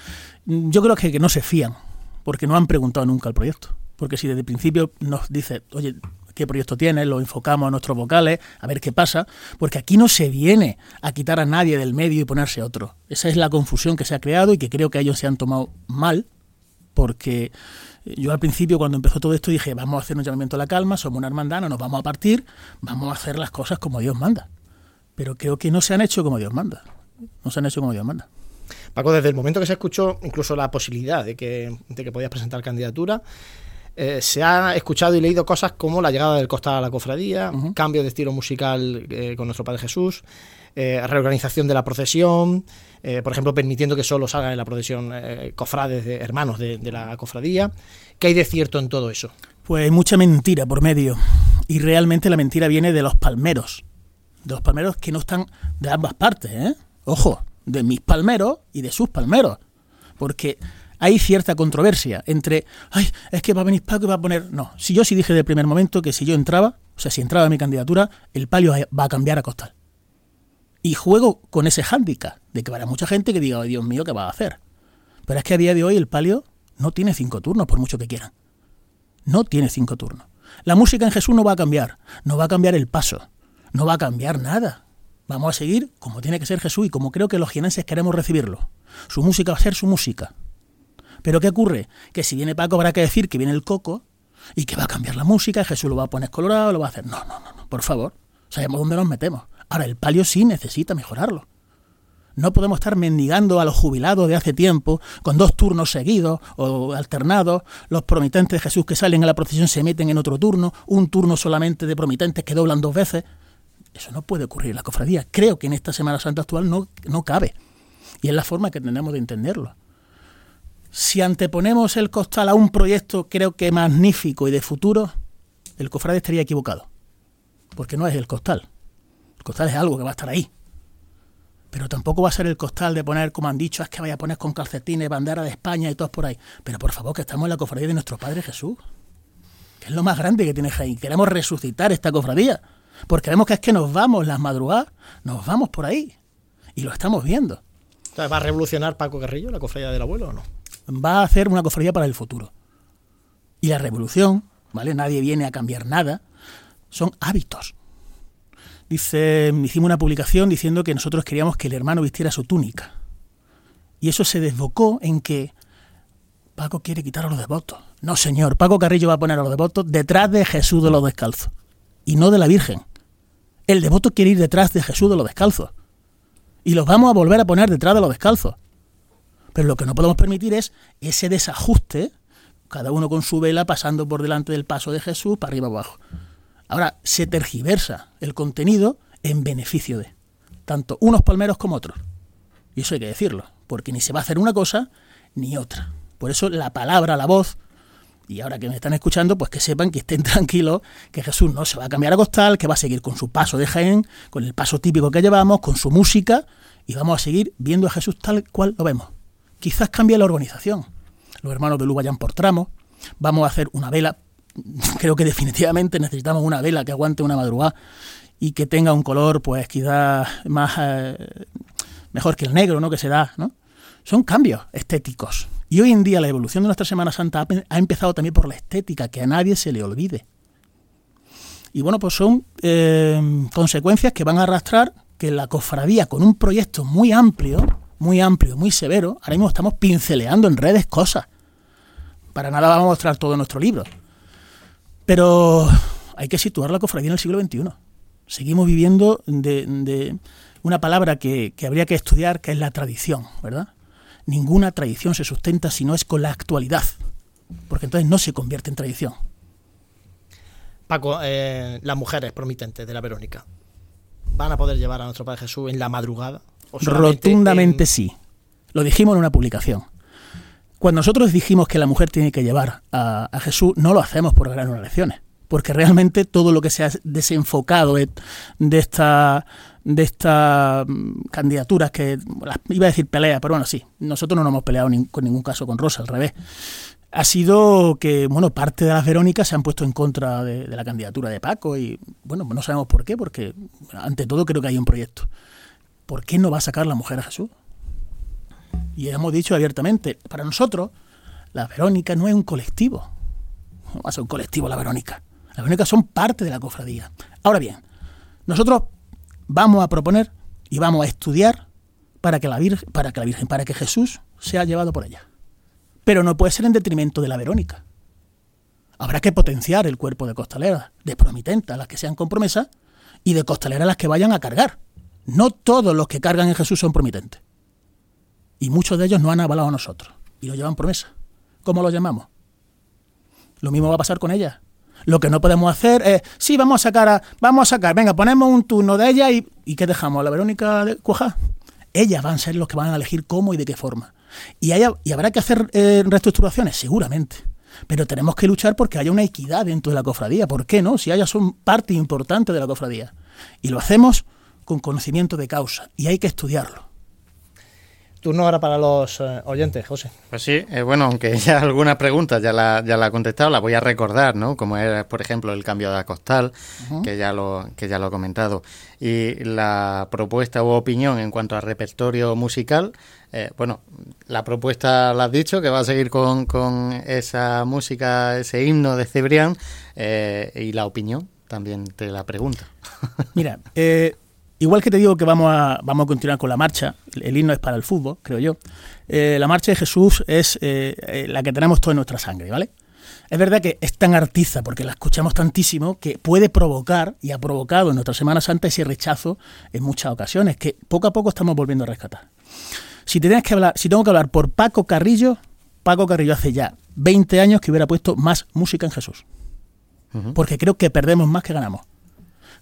Yo creo que, que no se fían porque no han preguntado nunca el proyecto. Porque si desde el principio nos dice, oye, qué proyecto tiene, lo enfocamos a nuestros vocales, a ver qué pasa, porque aquí no se viene a quitar a nadie del medio y ponerse otro. Esa es la confusión que se ha creado y que creo que ellos se han tomado mal, porque yo al principio cuando empezó todo esto dije, vamos a hacer un llamamiento a la calma, somos una hermandad, no nos vamos a partir, vamos a hacer las cosas como Dios manda. Pero creo que no se han hecho como Dios manda. No se han hecho como Dios manda. Paco, desde el momento que se escuchó incluso la posibilidad de que, de que podías presentar candidatura, eh, se ha escuchado y leído cosas como la llegada del costal a la cofradía, cambio de estilo musical eh, con nuestro Padre Jesús, eh, reorganización de la procesión, por ejemplo, permitiendo que solo salgan en la procesión cofrades, de, hermanos de, de, la cofradía. ¿Qué hay de cierto en todo eso? Pues hay mucha mentira por medio. Y realmente la mentira viene de los palmeros. De los palmeros que no están de ambas partes, ¿eh? Ojo, de mis palmeros y de sus palmeros. Porque hay cierta controversia entre, ay, es que va a venir Paco y va a poner. No, si yo sí dije el primer momento que si yo entraba, o sea, si entraba mi candidatura, el palio va a cambiar a Costal. Y juego con ese hándicap de que habrá mucha gente que diga, Dios mío, ¿qué va a hacer? Pero es que a día de hoy el palio no tiene cinco turnos, por mucho que quieran. No tiene cinco turnos. La música en Jesús no va a cambiar, no va a cambiar el paso, no va a cambiar nada. Vamos a seguir como tiene que ser Jesús y como creo que los jienenses queremos recibirlo. Su música va a ser su música. Pero ¿qué ocurre? Que si viene Paco habrá que decir que viene el coco y que va a cambiar la música, Jesús lo va a poner colorado, lo va a hacer. No, no, no, no, por favor. Sabemos dónde nos metemos. Ahora, el palio sí necesita mejorarlo. No podemos estar mendigando a los jubilados de hace tiempo, con dos turnos seguidos o alternados. Los promitentes de Jesús que salen a la procesión se meten en otro turno, un turno solamente de promitentes que doblan dos veces. Eso no puede ocurrir en la cofradía. Creo que en esta Semana Santa actual no, no cabe. Y es la forma que tenemos de entenderlo si anteponemos el costal a un proyecto creo que magnífico y de futuro, el cofrade estaría equivocado. Porque no es el costal. El costal es algo que va a estar ahí. Pero tampoco va a ser el costal de poner, como han dicho, es que vaya a poner con calcetines, bandera de España y todos por ahí. Pero por favor, que estamos en la cofradía de nuestro Padre Jesús. Que es lo más grande que tiene Jaén. Queremos resucitar esta cofradía. Porque vemos que es que nos vamos las madrugadas, nos vamos por ahí. Y lo estamos viendo. ¿Va a revolucionar Paco Carrillo la cofradía del abuelo o no? Va a hacer una cofradía para el futuro. Y la revolución, ¿vale? Nadie viene a cambiar nada. Son hábitos. Dice, hicimos una publicación diciendo que nosotros queríamos que el hermano vistiera su túnica. Y eso se desbocó en que Paco quiere quitar a los devotos. No, señor, Paco Carrillo va a poner a los devotos detrás de Jesús de los descalzos y no de la Virgen. El devoto quiere ir detrás de Jesús de los descalzos. Y los vamos a volver a poner detrás de los descalzos. Pero lo que no podemos permitir es ese desajuste, cada uno con su vela pasando por delante del paso de Jesús para arriba abajo. Ahora, se tergiversa el contenido en beneficio de tanto unos palmeros como otros. Y eso hay que decirlo, porque ni se va a hacer una cosa ni otra. Por eso la palabra, la voz, y ahora que me están escuchando, pues que sepan que estén <laughs> tranquilos, que Jesús no se va a cambiar a costal, que va a seguir con su paso de Jaén, con el paso típico que llevamos, con su música, y vamos a seguir viendo a Jesús tal cual lo vemos. Quizás cambie la organización. Los hermanos Luz vayan por tramos, vamos a hacer una vela, <laughs> creo que definitivamente necesitamos una vela que aguante una madrugada y que tenga un color, pues quizás más eh, mejor que el negro, ¿no? Que se da, ¿no? Son cambios estéticos. Y hoy en día la evolución de nuestra Semana Santa ha empezado también por la estética, que a nadie se le olvide. Y bueno, pues son eh, consecuencias que van a arrastrar que la cofradía, con un proyecto muy amplio, muy amplio, muy severo, ahora mismo estamos pinceleando en redes cosas. Para nada vamos a mostrar todo nuestro libro. Pero hay que situar la cofradía en el siglo XXI. Seguimos viviendo de, una palabra que, que habría que estudiar, que es la tradición, ¿verdad? ninguna tradición se sustenta si no es con la actualidad, porque entonces no se convierte en tradición. Paco, eh, las mujeres promitentes de la Verónica, ¿van a poder llevar a nuestro Padre Jesús en la madrugada? Rotundamente sí. Lo dijimos en una publicación. Cuando nosotros dijimos que la mujer tiene que llevar a, Jesús, no lo hacemos por ganar lecciones, porque realmente todo lo que se ha desenfocado de esta de estas mm, candidaturas que iba a decir pelea, pero bueno, sí, nosotros no nos hemos peleado con ningún caso con Rosa, al revés. Ha sido que, bueno, parte de las Verónicas se han puesto en contra de, la candidatura de Paco y, bueno, no sabemos por qué, porque ante todo creo que hay un proyecto. ¿Por qué no va a sacar la mujer a Jesús? Y hemos dicho abiertamente, para nosotros, la Verónica no es un colectivo. No va a ser un colectivo la Verónica. Las Verónicas son parte de la cofradía. Ahora bien, nosotros vamos a proponer y vamos a estudiar para que la Virgen, para que la Virgen, para que Jesús sea llevado por ella. Pero no puede ser en detrimento de la Verónica. Habrá que potenciar el cuerpo de costaleras, de promitentas, las que sean con promesa, y de costaleras las que vayan a cargar. No todos los que cargan en Jesús son promitentes. Y muchos de ellos no han avalado a nosotros. Y lo llevan promesa. ¿Cómo lo llamamos? Lo mismo va a pasar con ellas. Lo que no podemos hacer es, sí, vamos a sacar, a, vamos a sacar, venga, ponemos un turno de ella y, ¿y ¿qué dejamos? ¿La Verónica de Cuajá? Ellas van a ser los que van a elegir cómo y de qué forma. ¿Y, y habrá que hacer eh, reestructuraciones? Seguramente. Pero tenemos que luchar porque haya una equidad dentro de la cofradía. ¿Por qué no? Si ellas son parte importante de la cofradía. Y lo hacemos con conocimiento de causa. Y hay que estudiarlo. Turno ahora para los eh, oyentes, José. Pues sí, eh, bueno, aunque <laughs> ya algunas preguntas ya la, ya la he contestado, la voy a recordar, ¿no? Como es, por ejemplo, el cambio de acostal, que, ya lo, que ya lo he comentado. Y la propuesta u opinión en cuanto al repertorio musical, eh, bueno, la propuesta la has dicho, que va a seguir con, con esa música, ese himno de Cebrián, y la opinión también te la pregunto. <laughs> Mira, eh Igual que te digo que vamos a, vamos a continuar con la marcha, el himno es para el fútbol, creo yo. Eh, la marcha de Jesús es eh, eh, la que tenemos toda nuestra sangre, ¿vale? Es verdad que es tan artiza, porque la escuchamos tantísimo, que puede provocar, y ha provocado en nuestra Semana Santa ese rechazo en muchas ocasiones, que poco a poco estamos volviendo a rescatar. Si, tienes que hablar, si tengo que hablar por Paco Carrillo, Paco Carrillo hace ya 20 años que hubiera puesto más música en Jesús. Porque creo que perdemos más que ganamos.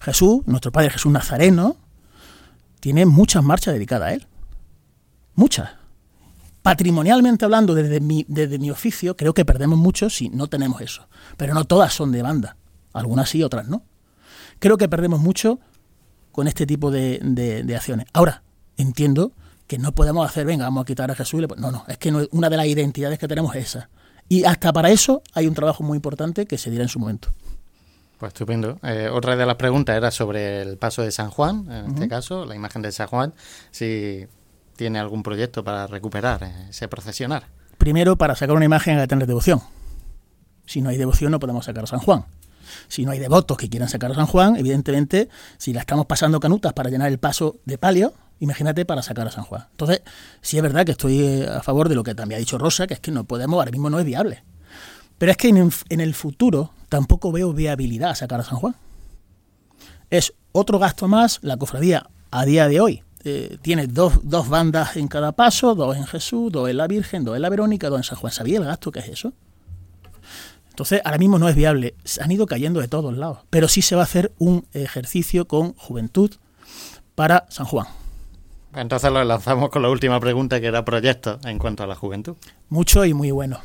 Jesús, nuestro Padre Jesús Nazareno, tiene muchas marchas dedicadas a él. Muchas. Patrimonialmente hablando, desde mi, desde mi oficio, creo que perdemos mucho si no tenemos eso. Pero no todas son de banda. Algunas sí, otras no. Creo que perdemos mucho con este tipo de, de acciones. Ahora, entiendo que no podemos hacer, venga, vamos a quitar a Jesús. No, no, es que una de las identidades que tenemos es esa. Y hasta para eso hay un trabajo muy importante que se dirá en su momento. Pues estupendo. Eh, otra de las preguntas era sobre el paso de San Juan, en este caso, la imagen de San Juan, si tiene algún proyecto para recuperar ese procesionar. Primero, para sacar una imagen hay que tener devoción. Si no hay devoción no podemos sacar a San Juan. Si no hay devotos que quieran sacar a San Juan, evidentemente, si la estamos pasando canutas para llenar el paso de palio, imagínate para sacar a San Juan. Entonces, sí es verdad que estoy eh, a favor de lo que también ha dicho Rosa, que es que no podemos, ahora mismo no es viable. Pero es que en, el futuro tampoco veo viabilidad a sacar a San Juan. Es otro gasto más, la cofradía a día de hoy eh, tiene dos, dos bandas en cada paso, dos en Jesús, dos en la Virgen, dos en la Verónica, dos en San Juan. ¿Sabía el gasto que es eso? Entonces, ahora mismo no es viable. Se han ido cayendo de todos lados. Pero sí se va a hacer un ejercicio con juventud para San Juan. Entonces lo lanzamos con la última pregunta, que era proyecto en cuanto a la juventud. Mucho y muy bueno.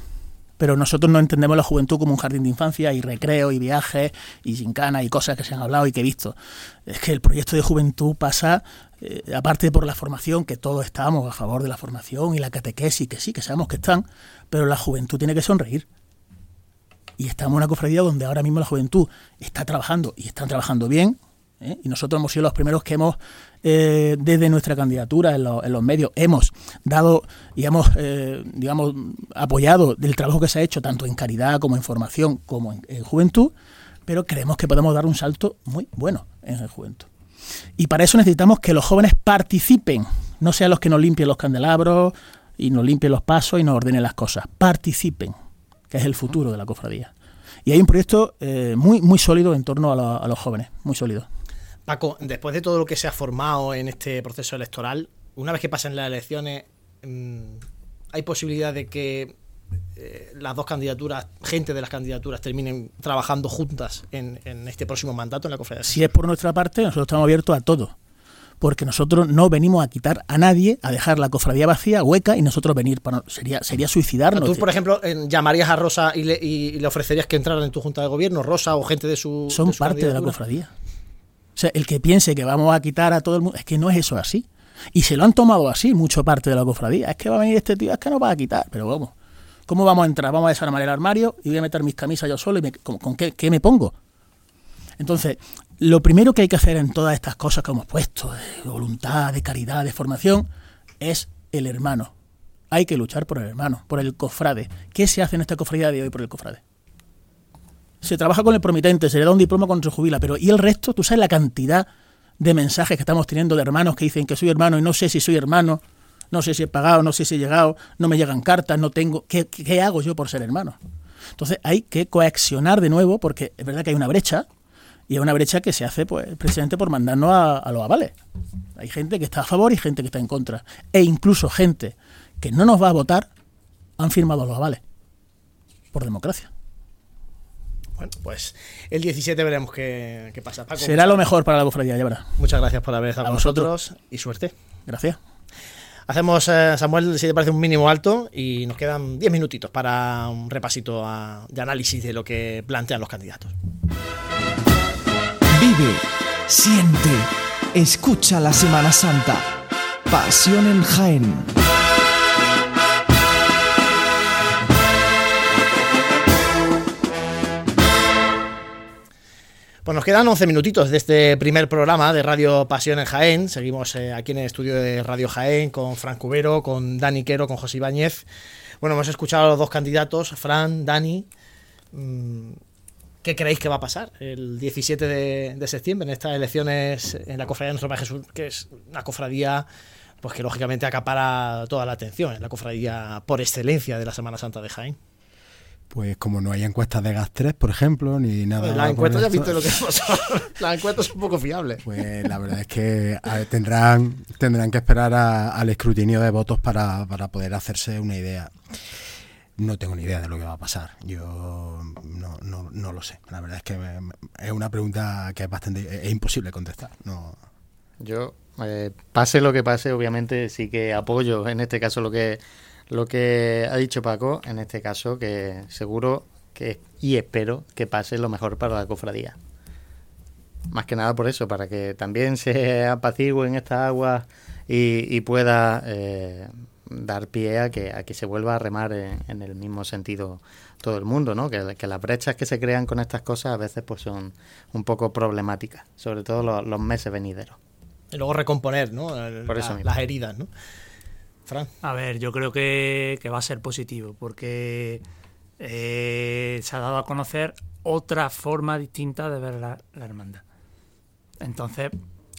Pero nosotros no entendemos la juventud como un jardín de infancia y recreo y viajes y gincana y cosas que se han hablado y que he visto. Es que el proyecto de juventud pasa, eh, aparte por la formación, que todos estamos a favor de la formación y la catequesis, que sí, que sabemos que están, pero la juventud tiene que sonreír y estamos en una cofradía donde ahora mismo la juventud está trabajando y están trabajando bien. ¿eh? Y nosotros hemos sido los primeros que hemos, eh, desde nuestra candidatura en, los medios, hemos dado y hemos, eh, digamos, apoyado del trabajo que se ha hecho tanto en caridad como en formación como en, juventud, pero creemos que podemos dar un salto muy bueno en el juventud. Y para eso necesitamos que los jóvenes participen, no sean los que nos limpien los candelabros y nos limpien los pasos y nos ordenen las cosas, participen que es el futuro de la cofradía. Y hay un proyecto eh, muy, muy sólido en torno a, los jóvenes, muy sólido. Paco, después de todo lo que se ha formado en este proceso electoral, una vez que pasen las elecciones, mm, ¿hay posibilidad de que eh, las dos candidaturas, gente de las candidaturas, terminen trabajando juntas en, en este próximo mandato en la cofradía? Si es por nuestra parte, nosotros estamos abiertos a todo porque nosotros no venimos a quitar a nadie, a dejar la cofradía vacía, hueca, y nosotros venir. Para, sería, sería suicidarnos. Tú, por ejemplo, llamarías a Rosa y le, ofrecerías que entraran en tu junta de gobierno, Rosa o gente de su. Son parte de la cofradía. Sea, el que piense que vamos a quitar a todo el mundo, es que no es eso así. Y se lo han tomado así, mucho parte de la cofradía. Es que va a venir este tío, es que no va a quitar. Pero vamos, ¿cómo vamos a entrar? Vamos a desarmar el armario y voy a meter mis camisas yo solo y ¿con, qué, qué me pongo? Entonces, lo primero que hay que hacer en todas estas cosas que hemos puesto, de voluntad, de caridad, de formación, es el hermano. Hay que luchar por el hermano, por el cofrade. ¿Qué se hace en esta cofradía de hoy por el cofrade? Se trabaja con el promitente, se le da un diploma cuando se jubila, pero ¿y el resto? ¿Tú sabes la cantidad de mensajes que estamos teniendo de hermanos que dicen que soy hermano y no sé si soy hermano, no sé si he pagado, no sé si he llegado, no me llegan cartas, no tengo... ¿Qué, qué hago yo por ser hermano? Entonces hay que coaccionar de nuevo, porque es verdad que hay una brecha, y es una brecha que se hace pues, precisamente por mandarnos a, los avales. Hay gente que está a favor y gente que está en contra. E incluso gente que no nos va a votar han firmado los avales. Por democracia. Bueno, pues el 17 veremos qué, pasa. Será lo mejor para la cofradía, ya verá. Muchas gracias por haber estado con nosotros y suerte. Gracias. Hacemos, eh, Samuel, si te parece un mínimo alto, y nos quedan 10 minutitos para un repasito de análisis de lo que plantean los candidatos. Vive, siente, escucha la Semana Santa. Pasión en Jaén. Pues nos quedan 11 minutitos de este primer programa de Radio Pasión en Jaén. Seguimos eh, aquí en el estudio de Radio Jaén con Fran Cubero, con Dani Quero, con José Ibáñez. Bueno, hemos escuchado a los dos candidatos, Fran, Dani. Mm, ¿Qué creéis que va a pasar el 17 de, septiembre en estas elecciones en la cofradía de Nuestro Padre Jesús, que es una cofradía pues que lógicamente acapara toda la atención, es la cofradía por excelencia de la Semana Santa de Jaén? Pues como no hay encuestas de gas 3, por ejemplo, ni nada. Pues las encuestas ya visto lo que pasado. <laughs> las encuestas son un poco fiables. Pues la verdad es que tendrán, tendrán que esperar al escrutinio de votos para, para poder hacerse una idea. No tengo ni idea de lo que va a pasar. Yo no, no, no lo sé. La verdad es que es una pregunta que es bastante es imposible contestar. No. Yo, eh, pase lo que pase, obviamente sí que apoyo en este caso lo que lo que ha dicho Paco. En este caso que seguro que y espero que pase lo mejor para la cofradía. Más que nada por eso, para que también se <laughs> apacigüen estas aguas y, pueda eh, dar pie a que, a que se vuelva a remar en, el mismo sentido todo el mundo, ¿no? Que, que, las brechas que se crean con estas cosas a veces pues son un poco problemáticas, sobre todo los, meses venideros. Y luego recomponer, ¿no? las heridas, ¿no? A ver, yo creo que, va a ser positivo, porque eh, se ha dado a conocer otra forma distinta de ver la hermandad. Entonces,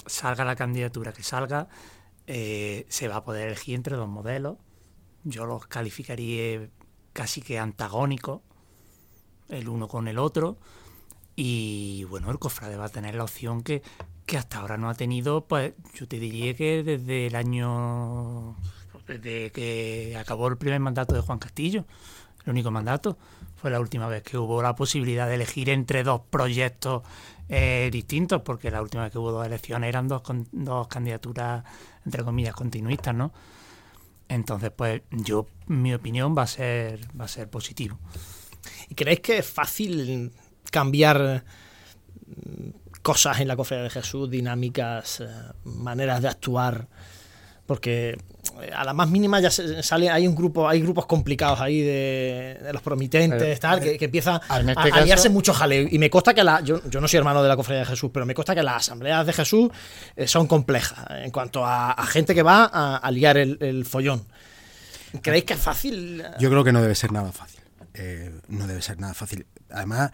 salga la candidatura que salga, eh, se va a poder elegir entre dos modelos. Yo los calificaría casi que antagónicos, el uno con el otro. Y bueno, el cofrade va a tener la opción que, que hasta ahora no ha tenido, pues yo te diría que desde el año, desde que acabó el primer mandato de Juan Castillo, el único mandato, fue la última vez que hubo la posibilidad de elegir entre dos proyectos eh, distintos, porque la última vez que hubo dos elecciones eran dos, dos candidaturas, entre comillas, continuistas, ¿no? Entonces, pues yo, mi opinión va a ser, va a ser positivo. ¿Y creéis que es fácil cambiar mm, cosas en la cofradía de Jesús, dinámicas, eh, maneras de actuar? porque a la más mínima ya sale hay un grupo hay grupos complicados ahí de, los promitentes tal que, que empiezan este a, aliarse mucho jaleo. Y me consta que la yo, no soy hermano de la cofradía de Jesús pero me consta que las asambleas de Jesús eh, son complejas en cuanto a, gente que va a, liar el, follón. ¿creéis que es fácil? yo creo que no debe ser nada fácil. Eh, no debe ser nada fácil. Además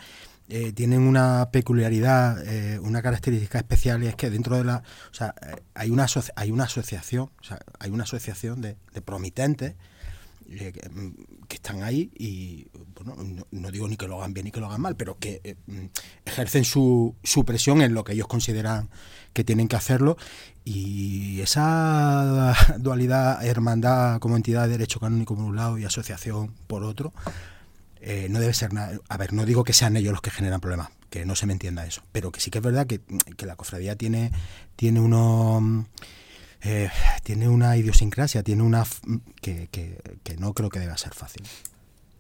eh, tienen una peculiaridad, eh, una característica especial y es que dentro de la, o sea, eh, hay una hay una asociación, o sea, hay una asociación de, promitentes mm, que, están ahí y bueno, no, digo ni que lo hagan bien ni que lo hagan mal, pero que mm, ejercen su, su presión en lo que ellos consideran que tienen que hacerlo. Y esa dualidad hermandad como entidad de derecho canónico por un lado y asociación por otro eh, no debe ser nada. A ver, no digo que sean ellos los que generan problemas, que no se me entienda eso, pero que sí que es verdad que, la cofradía tiene, tiene uno. Eh, tiene una idiosincrasia, tiene una. Que, que, no creo que deba ser fácil.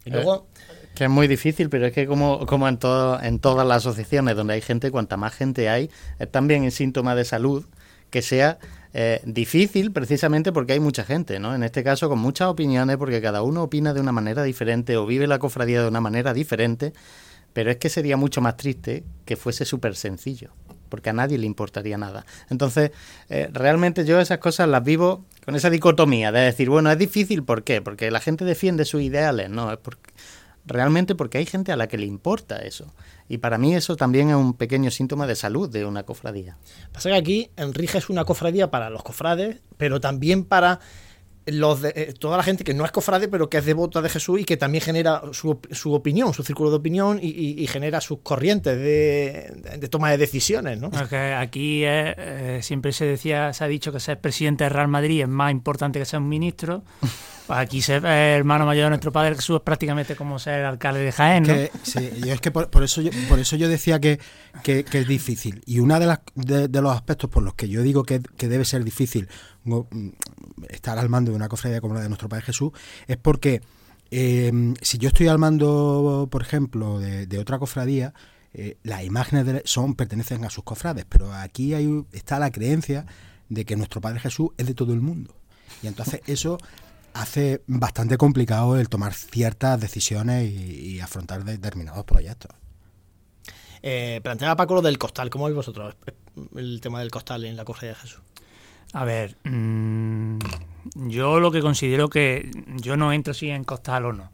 Y luego. Que es muy difícil, pero es que como, como en, todo, en todas las asociaciones donde hay gente, cuanta más gente hay, es también un síntoma de salud que sea eh, difícil precisamente porque hay mucha gente, ¿no? En este caso con muchas opiniones porque cada uno opina de una manera diferente o vive la cofradía de una manera diferente, pero es que sería mucho más triste que fuese súper sencillo, porque a nadie le importaría nada. Entonces, eh, realmente yo esas cosas las vivo con esa dicotomía de decir, bueno, es difícil, ¿por qué? Porque la gente defiende sus ideales, ¿no? Es porque, realmente porque hay gente a la que le importa eso. Y para mí eso también es un pequeño síntoma de salud de una cofradía. Pasa que aquí Enrige es una cofradía para los cofrades, pero también para los de, eh, toda la gente que no es cofrade, pero que es devota de Jesús y que también genera su, su opinión, su círculo de opinión y, genera sus corrientes de, toma de decisiones. ¿no? aquí eh, siempre se decía, se ha dicho que ser presidente del Real Madrid es más importante que ser un ministro. <laughs> Pues aquí ser hermano mayor de nuestro padre Jesús es prácticamente como ser alcalde de Jaén. sí, yo es que por, eso yo, por eso yo decía que, que, es difícil. Y uno de, las, de, los aspectos por los que yo digo que, que debe ser difícil mm, estar al mando de una cofradía como la de nuestro Padre Jesús es porque eh, si yo estoy al mando, por ejemplo, de, otra cofradía, eh, las imágenes son pertenecen a sus cofrades, pero aquí hay, está la creencia de que nuestro Padre Jesús es de todo el mundo. Y entonces eso hace bastante complicado el tomar ciertas decisiones y, afrontar determinados proyectos. Eh, planteaba Paco lo del costal. ¿Cómo veis vosotros el tema del costal en la Cofradía de Jesús? A ver, mm, yo lo que considero que yo no entro si en costal o no.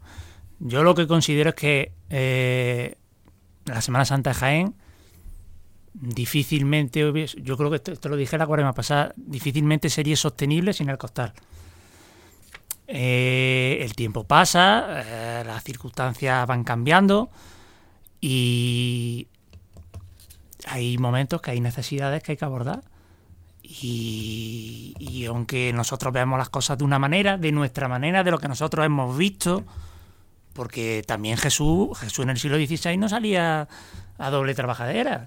Yo lo que considero es que eh, la Semana Santa de Jaén difícilmente, yo creo que esto, lo dije la cuarema pasada, difícilmente sería sostenible sin el costal. Eh, el tiempo pasa, eh, las circunstancias van cambiando y hay momentos que hay necesidades que hay que abordar. Y, y, aunque nosotros veamos las cosas de una manera, de nuestra manera, de lo que nosotros hemos visto, porque también Jesús, Jesús en el siglo XVI no salía a doble trabajadera.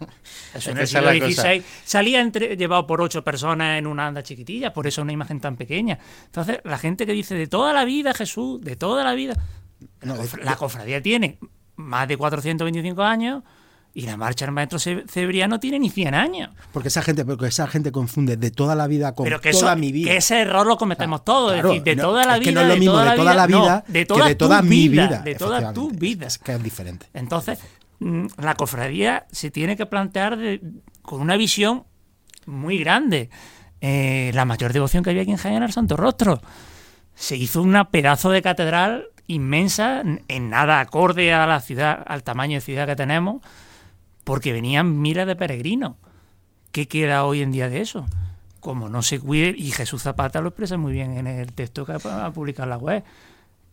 Jesús en el siglo XVI salía entre, llevado por ocho personas en una anda chiquitilla, por eso una imagen tan pequeña. Entonces, la gente que dice de toda la vida Jesús, de toda la vida, la cofradía tiene más de 425 años Y la marcha del maestro Cebriano tiene ni 100 años. Porque esa gente, porque esa gente confunde de toda la vida con Pero que toda eso- mi vida. Que ese error lo cometemos todos. Claro, es decir, de no, toda la es vida. que no es lo de mismo de toda la vida de que toda de tu toda mi vida, De toda tu vida. Es que es diferente. Entonces, la cofradía se tiene que plantear con una visión muy grande. Eh, la mayor devoción que había aquí en Jaén era el Santo Rostro. Se hizo una pedazo de catedral inmensa, en nada acorde a la ciudad, al tamaño de ciudad que tenemos, porque venían miles de peregrinos. ¿Qué queda hoy en día de eso? Como no se cuide, y Jesús Zapata lo expresa muy bien en el texto que ha publicado en la web,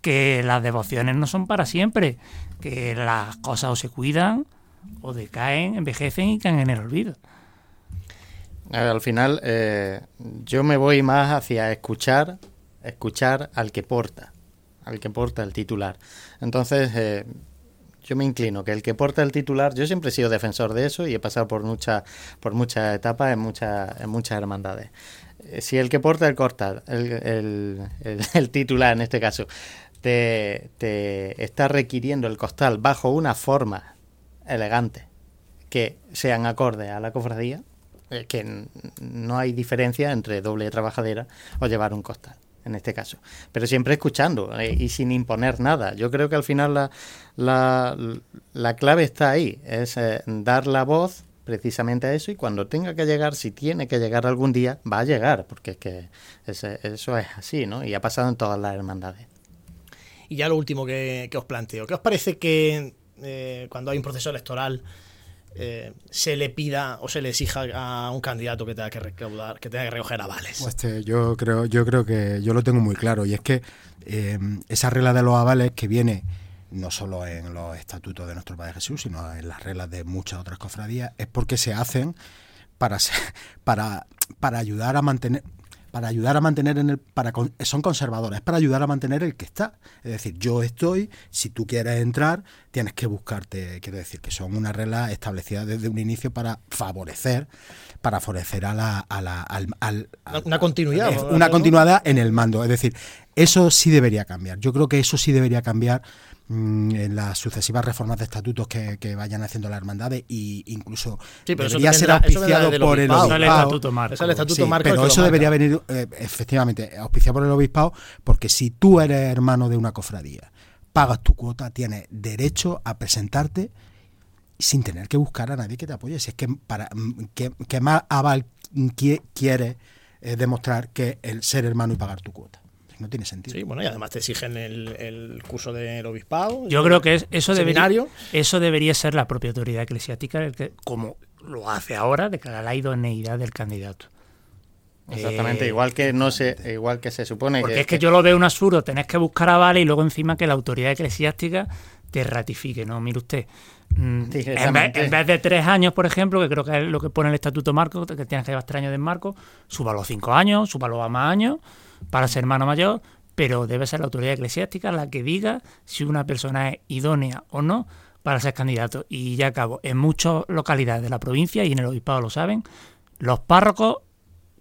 que las devociones no son para siempre, que las cosas o se cuidan, o decaen, envejecen y caen en el olvido. Al final, eh, yo me voy más hacia escuchar, escuchar al que porta, al que porta el titular. Entonces, eh, yo me inclino que el que porta el titular, yo siempre he sido defensor de eso y he pasado por muchas, por muchas etapas en muchas, en muchas hermandades. Eh, Si el que porta el corta, el, el- el- <laughs> el titular en este caso, te, está requiriendo el costal bajo una forma elegante que sean acordes a la cofradía, eh, que no hay diferencia entre doble trabajadera o llevar un costal, en este caso. Pero siempre escuchando eh, y sin imponer nada. Yo creo que al final la, la, la clave está ahí, es eh, dar la voz precisamente a eso y cuando tenga que llegar, si tiene que llegar algún día, va a llegar, porque es que ese- eso es así, ¿no? Y ha pasado en todas las hermandades. Y ya lo último que, que os planteo. ¿Qué os parece que eh, cuando hay un proceso electoral eh, se le pida o se le exija a un candidato que tenga que recaudar, que tenga que recoger avales? Pues, este, yo creo, yo creo que yo lo tengo muy claro y es que eh, esa regla de los avales que viene no solo en los estatutos de nuestro Padre Jesús, sino en las reglas de muchas otras cofradías, es porque se hacen para <laughs> para para ayudar a mantener para ayudar a mantener en el para son conservadores, es para ayudar a mantener el que está. Es decir, yo estoy, si tú quieres entrar, tienes que buscarte, quiero decir, que son una regla establecida desde un inicio para favorecer para favorecer a la, a la al, al- al- Una continuidad. ¿no? una continuidad en el mando. Es decir, eso sí debería cambiar. Yo creo que eso sí debería cambiar en las sucesivas reformas de estatutos que, que vayan haciendo las hermandades e incluso Sí, pero eso ser tendrá- auspiciado por el obispado. Eso es el obispado. estatuto marco. Es el estatuto Sí, marco el pero eso debería venir eh, efectivamente auspiciado por el obispado porque si tú eres hermano de una cofradía, pagas tu cuota, tienes derecho a presentarte sin tener que buscar a nadie que te apoye. Si es que para que, que más aval qui- quiere eh, demostrar que el ser hermano y pagar tu cuota. No tiene sentido. Sí, bueno, y además te exigen el, el curso del obispado. Yo creo que es- eso, debería, eso debería ser la propia autoridad eclesiástica, el que, como lo hace ahora, declarar la idoneidad del candidato. Exactamente, Eh, igual que no se, igual que se supone Porque es que yo lo veo un absurdo, tenés que buscar avales y luego encima que la autoridad eclesiástica te ratifique, ¿no? Mire usted, mm, en, vez, en vez de tres años, por ejemplo, que creo que es lo que pone el Estatuto Marco, que tienes que llevar tres años de marco, súbalo a cinco años, súbalo a más años para ser hermano mayor, pero debe ser la autoridad eclesiástica la que diga si una persona es idónea o no para ser candidato. Y ya acabo, en muchas localidades de la provincia y en el obispado lo saben, los párrocos,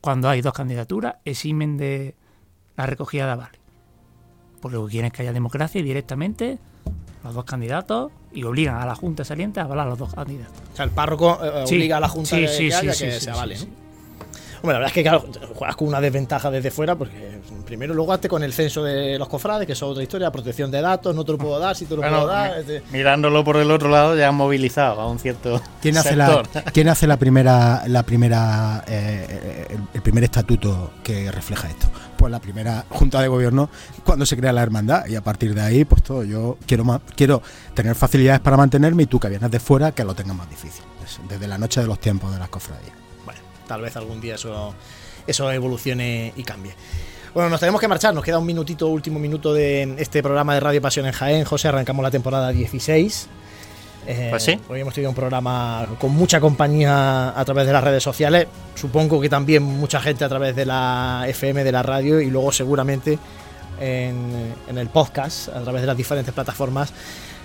cuando hay dos candidaturas, eximen de la recogida de avales. Porque lo que quieren es que haya democracia y directamente los dos candidatos y obligan a la Junta saliente a avalar a los dos candidatos. O sea, el párroco eh, Sí, obliga a la Junta sí, que, sí, que que sí, se sí, avale. Hombre, la verdad es que claro, juegas con una desventaja desde fuera porque primero luego hazte con el censo de los cofrades, que eso es otra historia, protección de datos, no te lo puedo dar, si te lo Bueno, puedo dar. este- mirándolo por el otro lado ya han movilizado a un cierto ¿Quién hace, la, sector. ¿Quién hace la primera, la primera, eh, el, el primer estatuto que refleja esto? Pues la primera junta de gobierno cuando se crea la hermandad y a partir de ahí, pues todo. Yo quiero más, quiero tener facilidades para mantenerme y tú que vienes de fuera que lo tengas más difícil. Es Desde la noche de los tiempos de las cofradías. Tal vez algún día eso, eso evolucione y cambie. Bueno, nos tenemos que marchar, nos queda un minutito, último minuto de este programa de Radio Pasión en Jaén. José, arrancamos la temporada 16. Eh, Pues sí. Hoy hemos tenido un programa con mucha compañía a través de las redes sociales. Supongo que también mucha gente a través de la FM, de la radio y luego seguramente en, en el podcast, a través de las diferentes plataformas.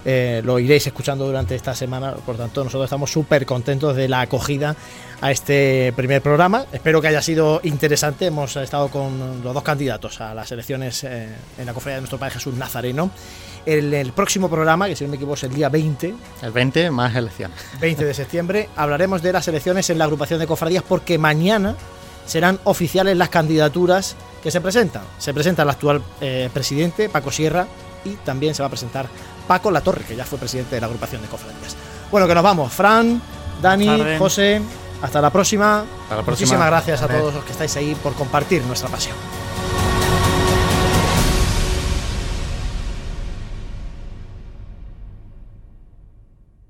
Eh, lo iréis escuchando durante esta semana. Por tanto, nosotros estamos súper contentos de la acogida a este primer programa. Espero que haya sido interesante. Hemos estado con los dos candidatos a las elecciones eh, en la cofradía de nuestro Padre Jesús Nazareno. En el próximo programa, que si no me equivoco es el día 20, El 20 más elecciones. <laughs> 20 de septiembre, hablaremos de las elecciones en la agrupación de cofradías porque mañana serán oficiales las candidaturas que se presentan. Se presenta el actual eh, presidente, Paco Sierra, y también se va a presentar Paco Latorre, que ya fue presidente de la agrupación de cofradías. Bueno, que nos vamos. Fran, Dani. José, hasta la próxima. Hasta la próxima. Muchísimas gracias a Vale. todos los que estáis ahí por compartir nuestra pasión.